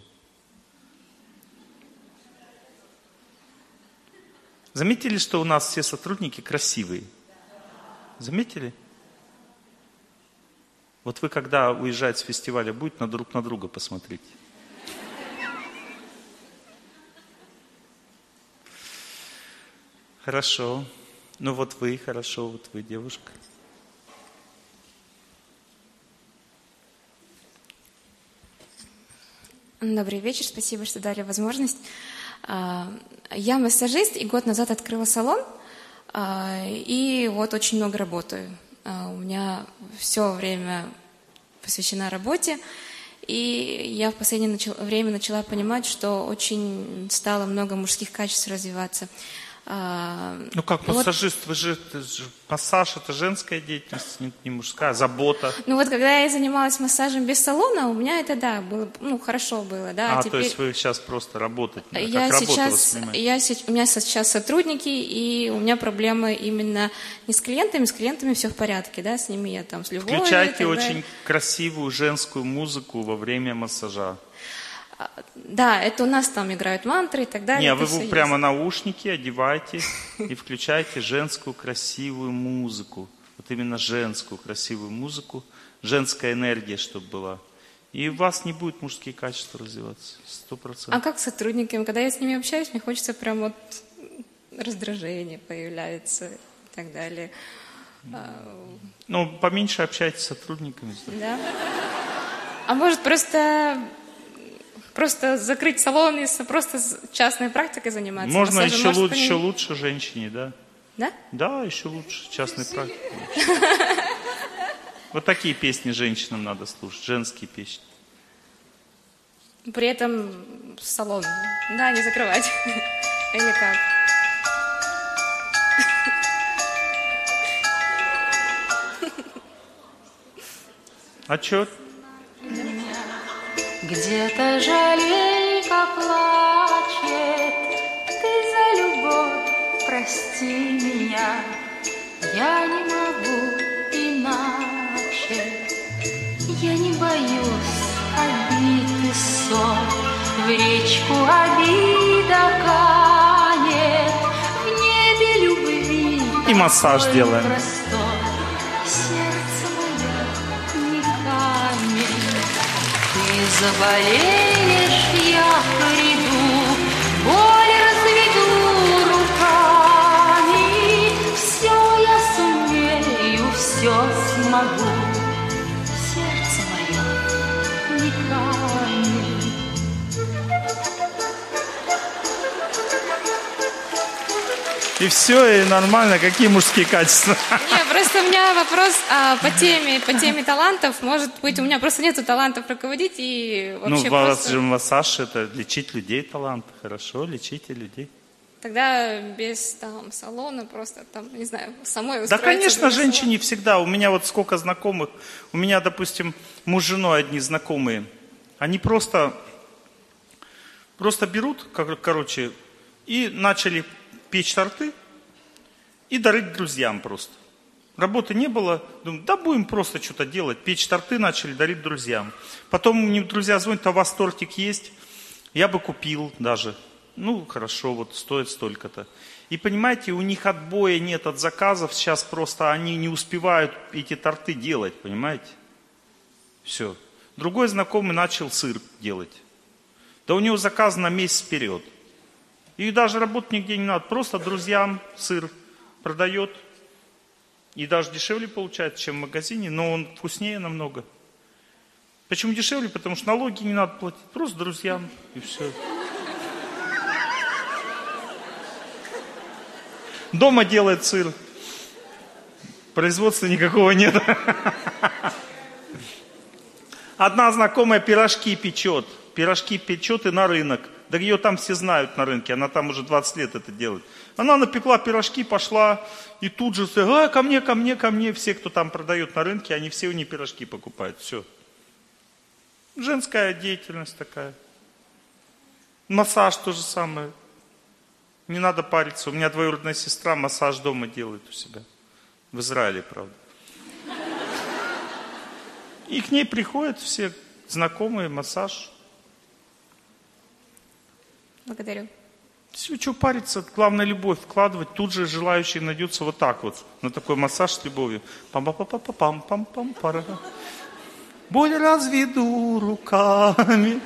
Заметили, что у нас все сотрудники красивые? Заметили? Вот вы, когда уезжаете с фестиваля, будет на друг на друга посмотреть. Хорошо. Ну вот вы, хорошо, вот вы, девушка. Добрый вечер, спасибо, что дали возможность. А, я массажист, и год назад открыла салон, а, и вот очень много работаю. А, у меня все время посвящено работе, и я в последнее время начала понимать, что очень стало много мужских качеств развиваться. А, ну как массажист, вот, вы же, же массаж это женская деятельность, не, не мужская, забота. Ну вот когда я занималась массажем без салона, у меня это да было, ну хорошо было, да. А, а теперь... то есть вы сейчас просто работаете? Я как сейчас, я у меня сейчас сотрудники и у меня проблемы именно не с клиентами, с клиентами все в порядке, да, с ними я там с любовью. Включайте очень красивую женскую музыку во время массажа. А, Да, это у нас там играют мантры и так далее. Не, а вы вы есть. прямо наушники одевайте и включайте женскую красивую музыку. Вот именно женскую красивую музыку, женская энергия, чтобы была. И у вас не будет мужские качества развиваться. Сто А процентов. как с сотрудниками? Когда я с ними общаюсь, мне хочется прям вот раздражение появляется и так далее. Ну, поменьше общайтесь с сотрудниками. Да? А может просто просто закрыть салон и просто частной практикой заниматься? Можно Массажем, еще, может, лучше, еще лучше женщине, да? Да? Да, еще лучше частной практики. Вот такие песни женщинам надо слушать, женские песни. При этом салон. Да, не закрывать. Или как? А что? Где-то жалейка плачет, ты за любовь прости меня, я не могу иначе. Я не боюсь обид и ссор, в речку обида канет, в небе любви И массаж делаем. простор. Ты И все, и нормально. Какие мужские качества? Не, просто у меня вопрос а, по теме, по теме талантов. Может быть, у меня просто нету талантов руководить и Ну, вообще у вас просто... же массаж это лечить людей талант. Хорошо, лечите людей. Тогда без там салона просто там, не знаю, самой Да, конечно, в салон. женщине всегда. У меня вот сколько знакомых. У меня, допустим, муж с женой одни знакомые. Они просто, просто берут, кор- короче, и начали печь торты и дарить друзьям просто. Работы не было. Думаю, да будем просто что-то делать. Печь торты начали дарить друзьям. Потом мне друзья звонят, а у вас тортик есть? Я бы купил даже. Ну, хорошо, вот стоит столько-то. И понимаете, у них отбоя нет от заказов. Сейчас просто они не успевают эти торты делать, понимаете? Все. Другой знакомый начал сыр делать. Да у него заказ на месяц вперед. И даже работать нигде не надо. Просто друзьям сыр продает. И даже дешевле получается, чем в магазине, но он вкуснее намного. Почему дешевле? Потому что налоги не надо платить. Просто друзьям и все. Дома делает сыр. Производства никакого нет. Одна знакомая пирожки печет. Пирожки печет и на рынок. Да ее там все знают на рынке. Она там уже 20 лет это делает. Она напекла пирожки, пошла и тут же все, а, ко мне, ко мне, ко мне. Все, кто там продает на рынке, они все у нее пирожки покупают. Все. Женская деятельность такая. Массаж то же самое. Не надо париться. У меня двоюродная сестра массаж дома делает у себя. В Израиле, правда. И к ней приходят все знакомые, массаж. Благодарю. Все, что париться, главное любовь вкладывать. Тут же желающие найдется вот так вот, на такой массаж с любовью. пам пам пам пам пам пам пам пара Боль разведу руками,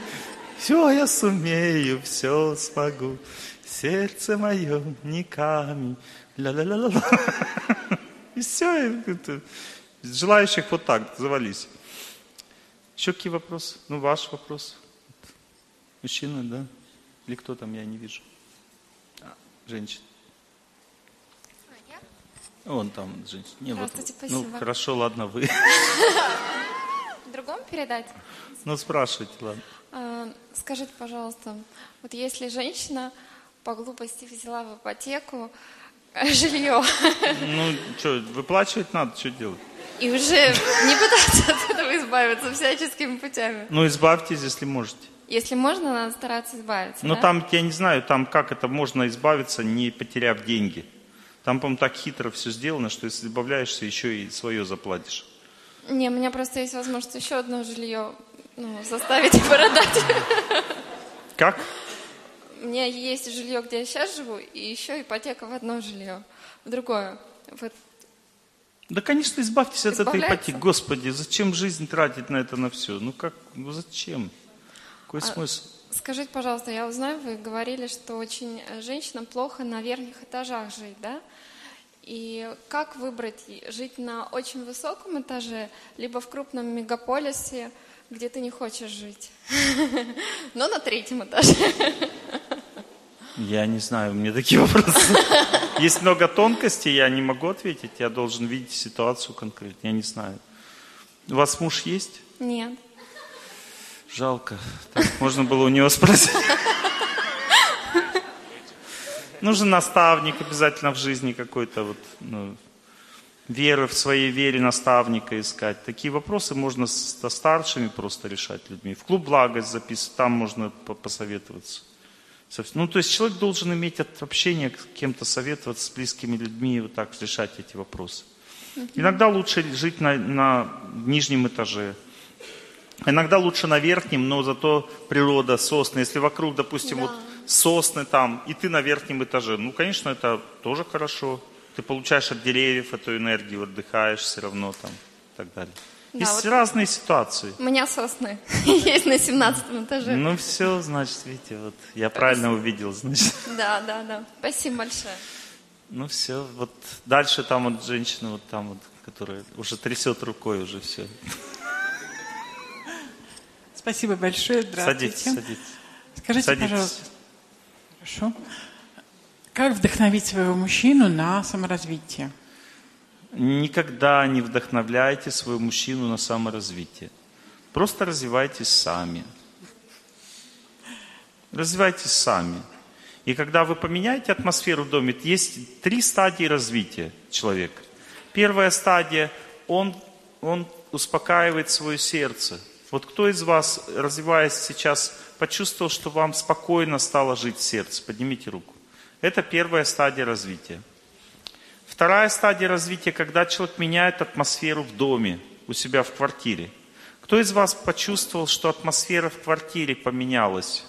все я сумею, все смогу. Сердце мое не камень. Ля-ля-ля-ля. И все, желающих вот так завались. Еще какие вопросы? Ну, ваш вопрос. Мужчина, да? Или кто там, я не вижу. А, женщина. Вон там женщина. Не, вот- ну, хорошо, ладно, вы. В другом передать? Ну, спрашивайте, ладно. А, Скажите, пожалуйста, вот если женщина по глупости взяла в ипотеку э, жилье Ну, что, выплачивать надо, что делать? и уже не пытаться от этого избавиться всяческими путями. Ну, избавьтесь, если можете. Если можно, надо стараться избавиться. Но да? там, я не знаю, там как это можно избавиться, не потеряв деньги. Там, по-моему, так хитро все сделано, что если избавляешься, еще и свое заплатишь. Не, у меня просто есть возможность еще одно жилье ну, заставить продать. Как? У меня есть жилье, где я сейчас живу, и еще ипотека в одно жилье, в другое. Вот Да, конечно, избавьтесь от этой ипотеки. Господи, зачем жизнь тратить на это, на все? Ну как, ну зачем? Какой А, смысл? Скажите, пожалуйста, я узнаю, вы говорили, что очень э, женщинам плохо на верхних этажах жить, да? И как выбрать жить на очень высоком этаже, либо в крупном мегаполисе, где ты не хочешь жить, но на третьем этаже? Я не знаю, у меня такие вопросы. Есть много тонкостей, я не могу ответить. Я должен видеть ситуацию конкретно. Я не знаю. У вас муж есть? Нет. Жалко. Так, можно было у него спросить. Нужен наставник обязательно в жизни какой-то вот, ну, веры в своей вере наставника искать. Такие вопросы можно со старшими просто решать людьми. В клуб благость записывать, там можно по- посоветоваться. Ну, то есть человек должен иметь от общения с кем-то, советоваться с близкими людьми и вот так решать эти вопросы. Иногда лучше жить на, на нижнем этаже. Иногда лучше на верхнем, но зато природа, сосны. Если вокруг, допустим, вот сосны там, и ты на верхнем этаже, ну, конечно, это тоже хорошо. Ты получаешь от деревьев эту энергию, отдыхаешь все равно там и так далее. Да, Есть вот- разные ситуации. У меня сосны есть на 17 этаже. Ну все, значит, видите, вот я правильно увидел, значит. Да, да, да. Спасибо большое. Ну все, вот дальше там вот женщина вот там вот, которая уже трясет рукой уже все. Спасибо большое. Здравствуйте. Садитесь, садитесь. Скажите, Садитесь. пожалуйста. Хорошо. Как вдохновить своего мужчину на саморазвитие? Никогда не вдохновляйте своего мужчину на саморазвитие. Просто развивайтесь сами. Развивайтесь сами. И когда вы поменяете атмосферу в доме, есть три стадии развития человека. Первая стадия, он, он успокаивает свое сердце. Вот кто из вас, развиваясь сейчас, почувствовал, что вам спокойно стало жить сердце? Поднимите руку. Это первая стадия развития. Вторая стадия развития, когда человек меняет атмосферу в доме, у себя в квартире. Кто из вас почувствовал, что атмосфера в квартире поменялась?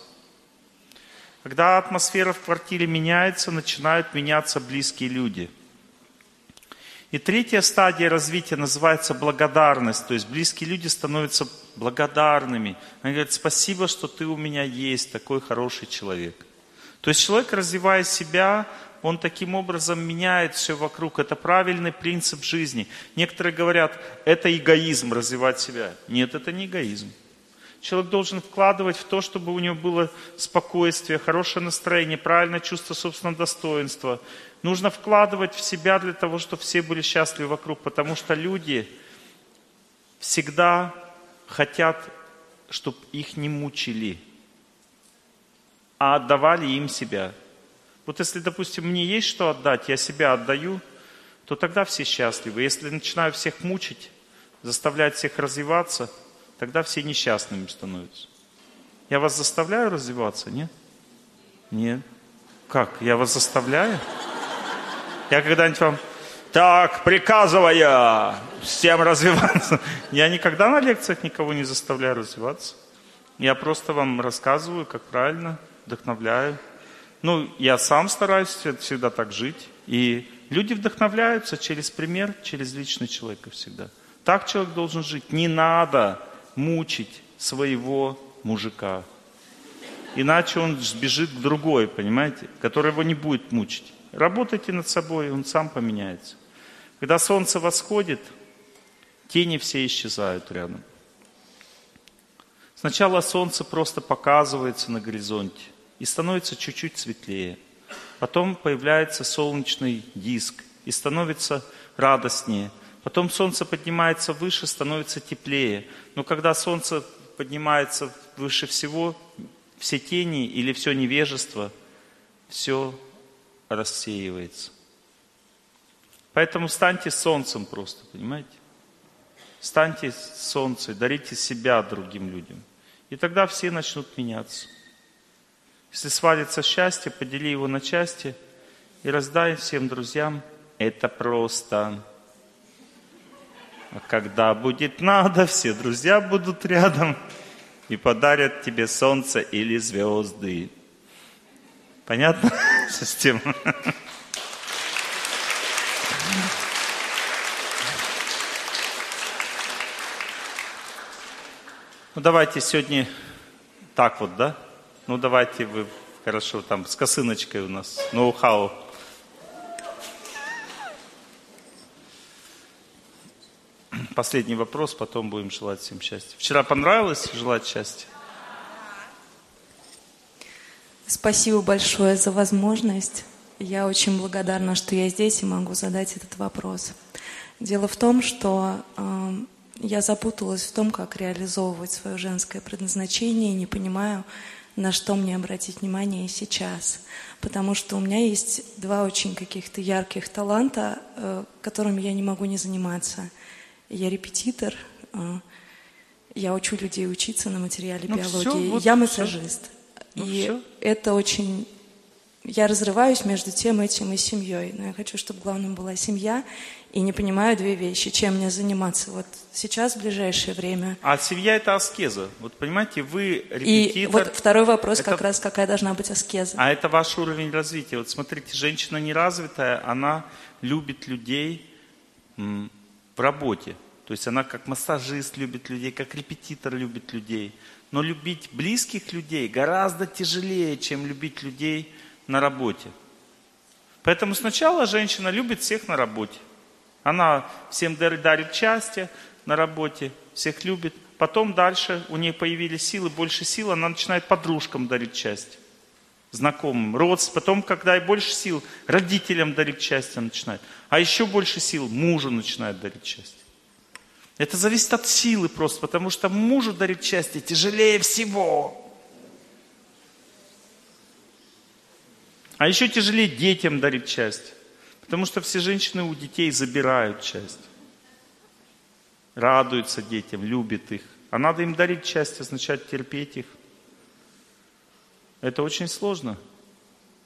Когда атмосфера в квартире меняется, начинают меняться близкие люди. И третья стадия развития называется благодарность. То есть близкие люди становятся благодарными. Они говорят, спасибо, что ты у меня есть, такой хороший человек. То есть человек, развивая себя, он таким образом меняет все вокруг. Это правильный принцип жизни. Некоторые говорят, это эгоизм развивать себя. Нет, это не эгоизм. Человек должен вкладывать в то, чтобы у него было спокойствие, хорошее настроение, правильное чувство собственного достоинства. Нужно вкладывать в себя для того, чтобы все были счастливы вокруг, потому что люди всегда хотят, чтобы их не мучили, а отдавали им себя. Вот если, допустим, мне есть что отдать, я себя отдаю, то тогда все счастливы. Если начинаю всех мучить, заставлять всех развиваться, тогда все несчастными становятся. Я вас заставляю развиваться, нет? Нет. Как? Я вас заставляю? Я когда-нибудь вам, так, приказывая всем развиваться. Я никогда на лекциях никого не заставляю развиваться. Я просто вам рассказываю, как правильно, вдохновляю. Ну, я сам стараюсь всегда так жить. И люди вдохновляются через пример, через личный человека всегда. Так человек должен жить. Не надо мучить своего мужика. Иначе он сбежит к другой, понимаете, который его не будет мучить. Работайте над собой, он сам поменяется. Когда солнце восходит, тени все исчезают рядом. Сначала солнце просто показывается на горизонте и становится чуть-чуть светлее. Потом появляется солнечный диск и становится радостнее. Потом солнце поднимается выше, становится теплее. Но когда солнце поднимается выше всего, все тени или все невежество, все рассеивается. Поэтому станьте солнцем просто, понимаете? Станьте солнцем, дарите себя другим людям. И тогда все начнут меняться. Если свалится счастье, подели его на части и раздай всем друзьям. Это просто. Когда будет надо, все друзья будут рядом. и подарят тебе солнце или звезды. Понятно? Система. Ну давайте сегодня так вот, да? Ну давайте вы, хорошо, там с косыночкой у нас, ноу-хау. Последний вопрос, потом будем желать всем счастья. Вчера понравилось желать счастья? Спасибо большое за возможность. Я очень благодарна, что я здесь и могу задать этот вопрос. Дело в том, что э, я запуталась в том, как реализовывать свое женское предназначение и не понимаю, на что мне обратить внимание сейчас. Потому что у меня есть два очень каких-то ярких таланта, э, которыми я не могу не заниматься. Я репетитор, э, я учу людей учиться на материале Ну, биологии, всё, вот я массажист. Ну, и всё. это очень... Я разрываюсь между тем, этим и семьей. Но я хочу, чтобы главным была семья. И не понимаю две вещи. Чем мне заниматься вот сейчас, в ближайшее время. А семья это аскеза. Вот понимаете, вы И репетитор. вот второй вопрос Это- как раз, какая должна быть аскеза. А это ваш уровень развития. Вот смотрите, женщина неразвитая, она любит людей в работе. То есть она как массажист любит людей, как репетитор любит людей. Но любить близких людей гораздо тяжелее, чем любить людей на работе. Поэтому сначала женщина любит всех на работе. Она всем дар- дарит счастье на работе, всех любит. Потом дальше у нее появились силы, больше сил, она начинает подружкам дарить счастье знакомым, родственникам. Потом, когда и больше сил, родителям дарить счастье начинает. А еще больше сил мужу начинает дарить счастье. Это зависит от силы просто, потому что мужу дарить счастье тяжелее всего. А еще тяжелее детям дарить счастье. Потому что все женщины у детей забирают счастье. Радуются детям, любят их. А надо им дарить счастье, означает терпеть их. Это очень сложно.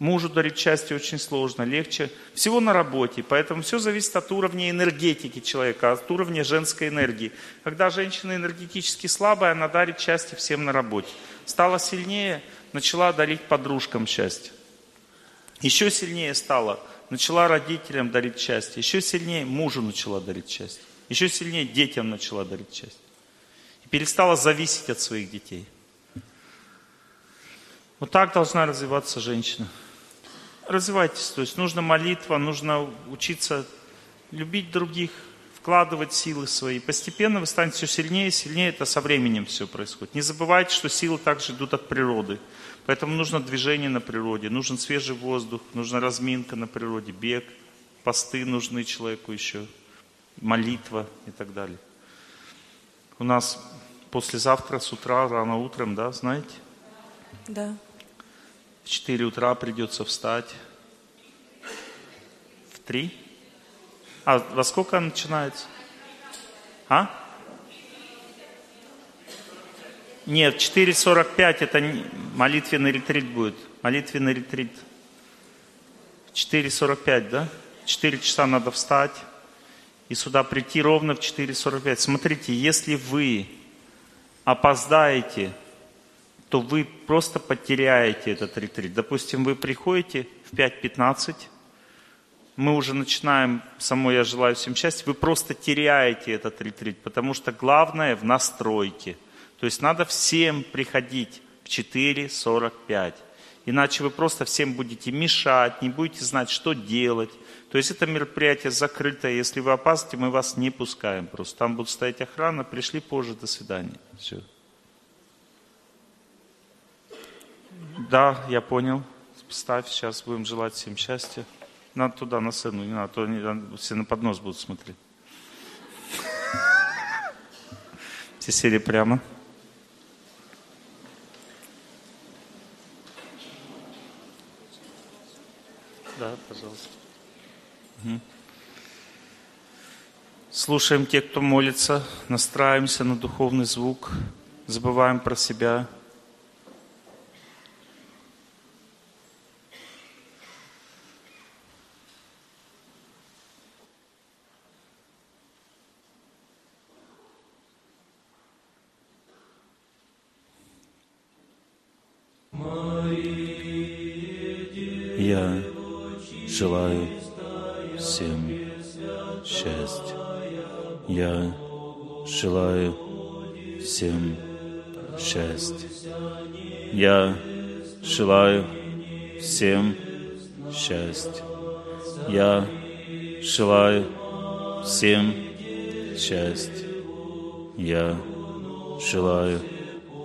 Мужу дарить счастье очень сложно, легче. Всего на работе. Поэтому все зависит от уровня энергетики человека, от уровня женской энергии. Когда женщина энергетически слабая, она дарит счастье всем на работе. Стала сильнее, начала дарить подружкам счастье. Еще сильнее стала, начала родителям дарить счастье. Еще сильнее мужу начала дарить счастье. Еще сильнее детям начала дарить счастье. И перестала зависеть от своих детей. Вот так должна развиваться женщина. Развивайтесь, то есть нужна молитва, нужно учиться любить других, вкладывать силы свои. Постепенно вы станете все сильнее и сильнее, это со временем все происходит. Не забывайте, что силы также идут от природы. Поэтому нужно движение на природе, нужен свежий воздух, нужна разминка на природе, бег, посты нужны человеку еще, молитва и так далее. У нас послезавтра с утра, рано утром, да, знаете? Да. В 4 утра придется встать. В 3? А во сколько начинается? А? Нет, 4.45 это молитвенный ретрит будет. Молитвенный ретрит. 4.45, да? 4 часа надо встать и сюда прийти ровно в 4.45. Смотрите, если вы опоздаете, то вы просто потеряете этот ретрит. Допустим, вы приходите в 5.15, мы уже начинаем, само я желаю всем счастья, вы просто теряете этот ретрит, потому что главное в настройке. То есть надо всем приходить в 4.45. Иначе вы просто всем будете мешать, не будете знать, что делать. То есть это мероприятие закрытое. Если вы опаздываете, мы вас не пускаем просто. Там будет стоять охрана, пришли позже, до свидания. Все. Да, я понял. Ставь, сейчас будем желать всем счастья. Надо туда, на сцену, не надо, а то они все на поднос будут смотреть. Все сели прямо. Да, пожалуйста. Мгм. Слушаем тех, кто молится, настраиваемся на духовный звук, забываем про себя. Всем счастья. Я желаю всем счастья. Я желаю всем счастья. Я желаю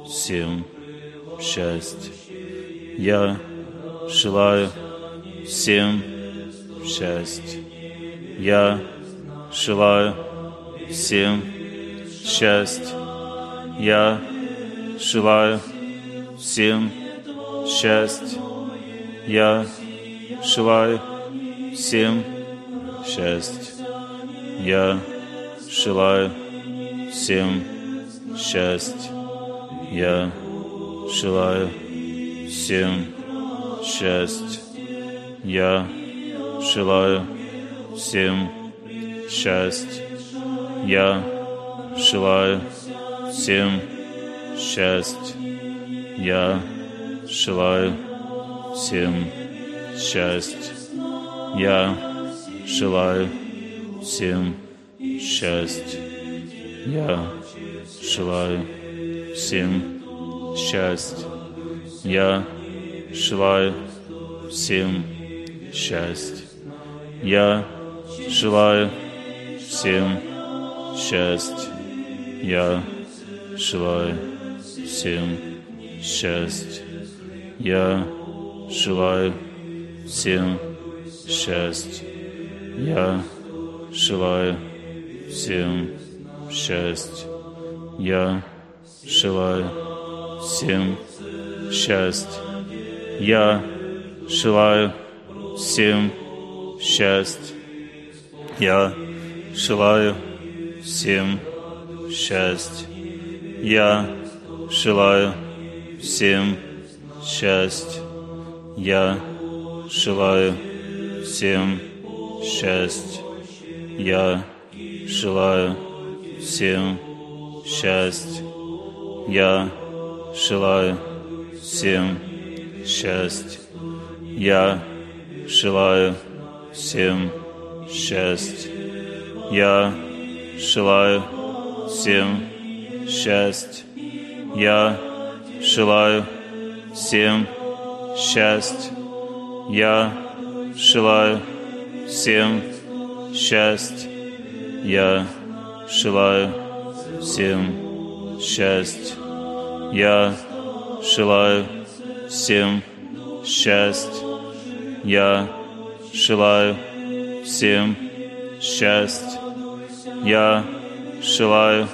всем счастья. Я желаю всем счастья. Я желаю всем счастья. Я желаю всем счастья. Я желаю всем счастья. Я желаю всем счастья. Я желаю всем счастья. Я желаю всем счастья. Я желаю всем счастья. Я желаю всем счастья. Я желаю всем счастья. Я желаю всем счастья. Я желаю всем счастья. Я желаю всем счастья. Я желаю всем счастья. Я желаю всем счастья. Я желаю всем счастья. Я желаю всем счастья. Я желаю всем счастья. Я желаю всем счастья. Я желаю всем счастья. Я желаю всем счастья. Я желаю всем счастья. Я желаю всем счастья. Я желаю всем счастья. Я желаю всем счастья. Я желаю всем счастья. Я желаю всем счастья. Я желаю всем счастья. Я желаю всем счастья. Я желаю всем счастья. Я желаю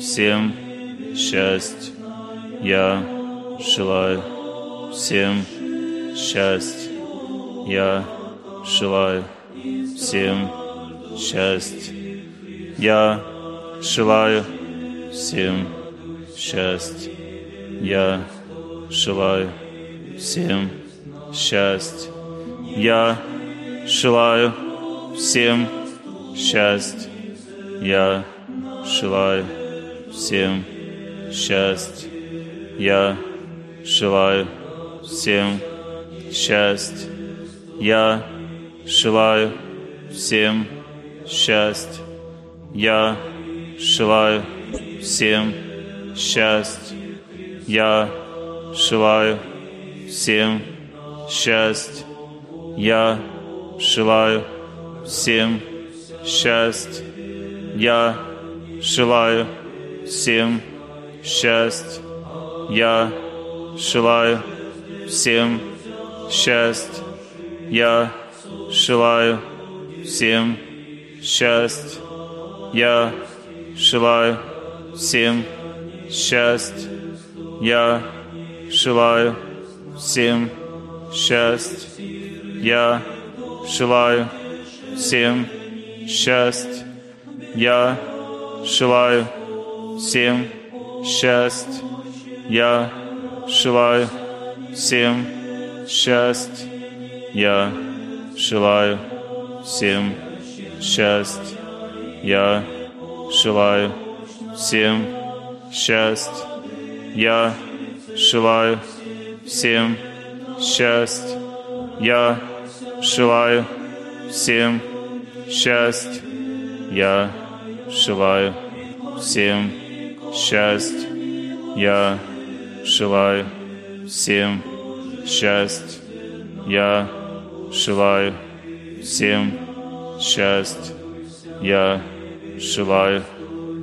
всем счастья. Я желаю всем счастья. Я желаю всем счастья. Я желаю всем счастья. Я желаю всем счастья. Я желаю всем счастья. Я желаю всем счастья. Я желаю всем счастья. Я желаю всем счастья. Я желаю всем счастья. Я желаю всем счастья. Я желаю всем счастья. Я желаю всем счастья. Я желаю всем счастья. Я желаю всем счастья. Я желаю всем счастья. Я желаю всем счастья. Я желаю всем счастья. Я желаю всем счастья. Я желаю всем счастья. Я желаю всем счастья. Я желаю всем счастья. Я желаю всем счастья. Я желаю всем счастья. Я желаю всем счастья. Я желаю всем счастья. Я желаю всем счастья. Я желаю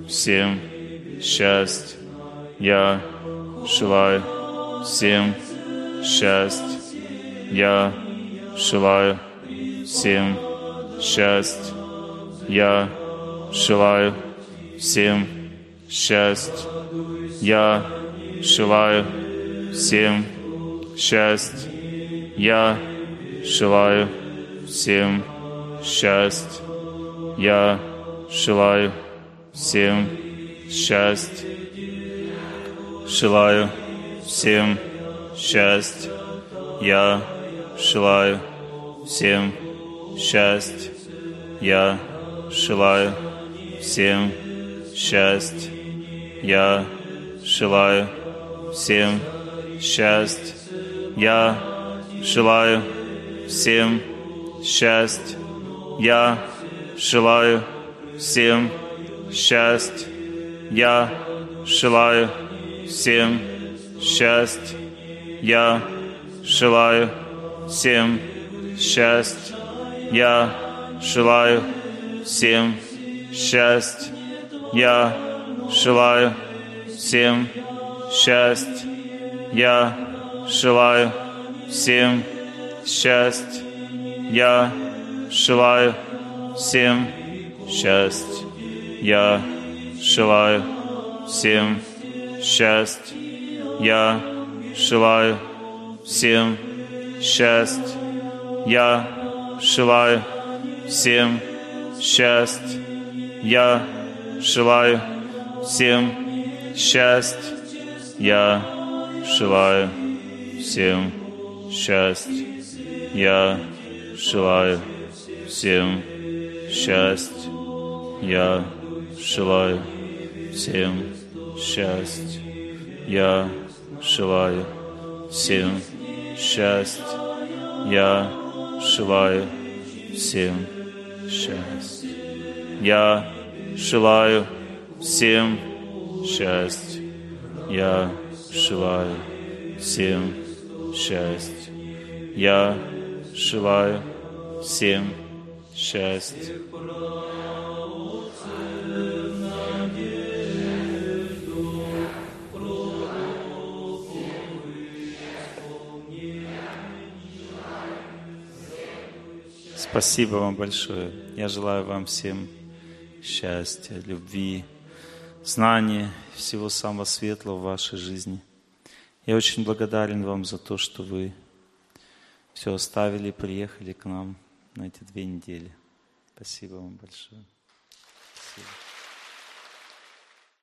всем счастья. Я желаю всем счастья. Я желаю всем счастья. Я желаю всем счастья. Я желаю всем счастья. Я желаю всем счастья. Я желаю всем счастья. Желаю всем счастья. Я желаю всем счастья. Я желаю всем счастья. Я желаю всем счастья. Я желаю всем счастья. Я желаю всем счастья. Я желаю всем счастья. Я желаю всем счастья. Я желаю всем счастья. Я желаю всем счастья. Я желаю всем счастья. Я желаю всем счастья. Я желаю всем счастья. Я желаю всем счастья. Я желаю всем счастья. Я желаю всем счастья. Я желаю всем счастья. Я желаю всем счастья. Я желаю всем счастья. Я желаю всем счастья. Я желаю всем счастья. Я желаю всем счастья. Я желаю всем счастья. Я желаю всем счастья. Спасибо вам большое. Я желаю вам всем счастья, любви, знания, всего самого светлого в вашей жизни. Я очень благодарен вам за то, что вы все оставили и приехали к нам на эти две недели. Спасибо вам большое. Спасибо.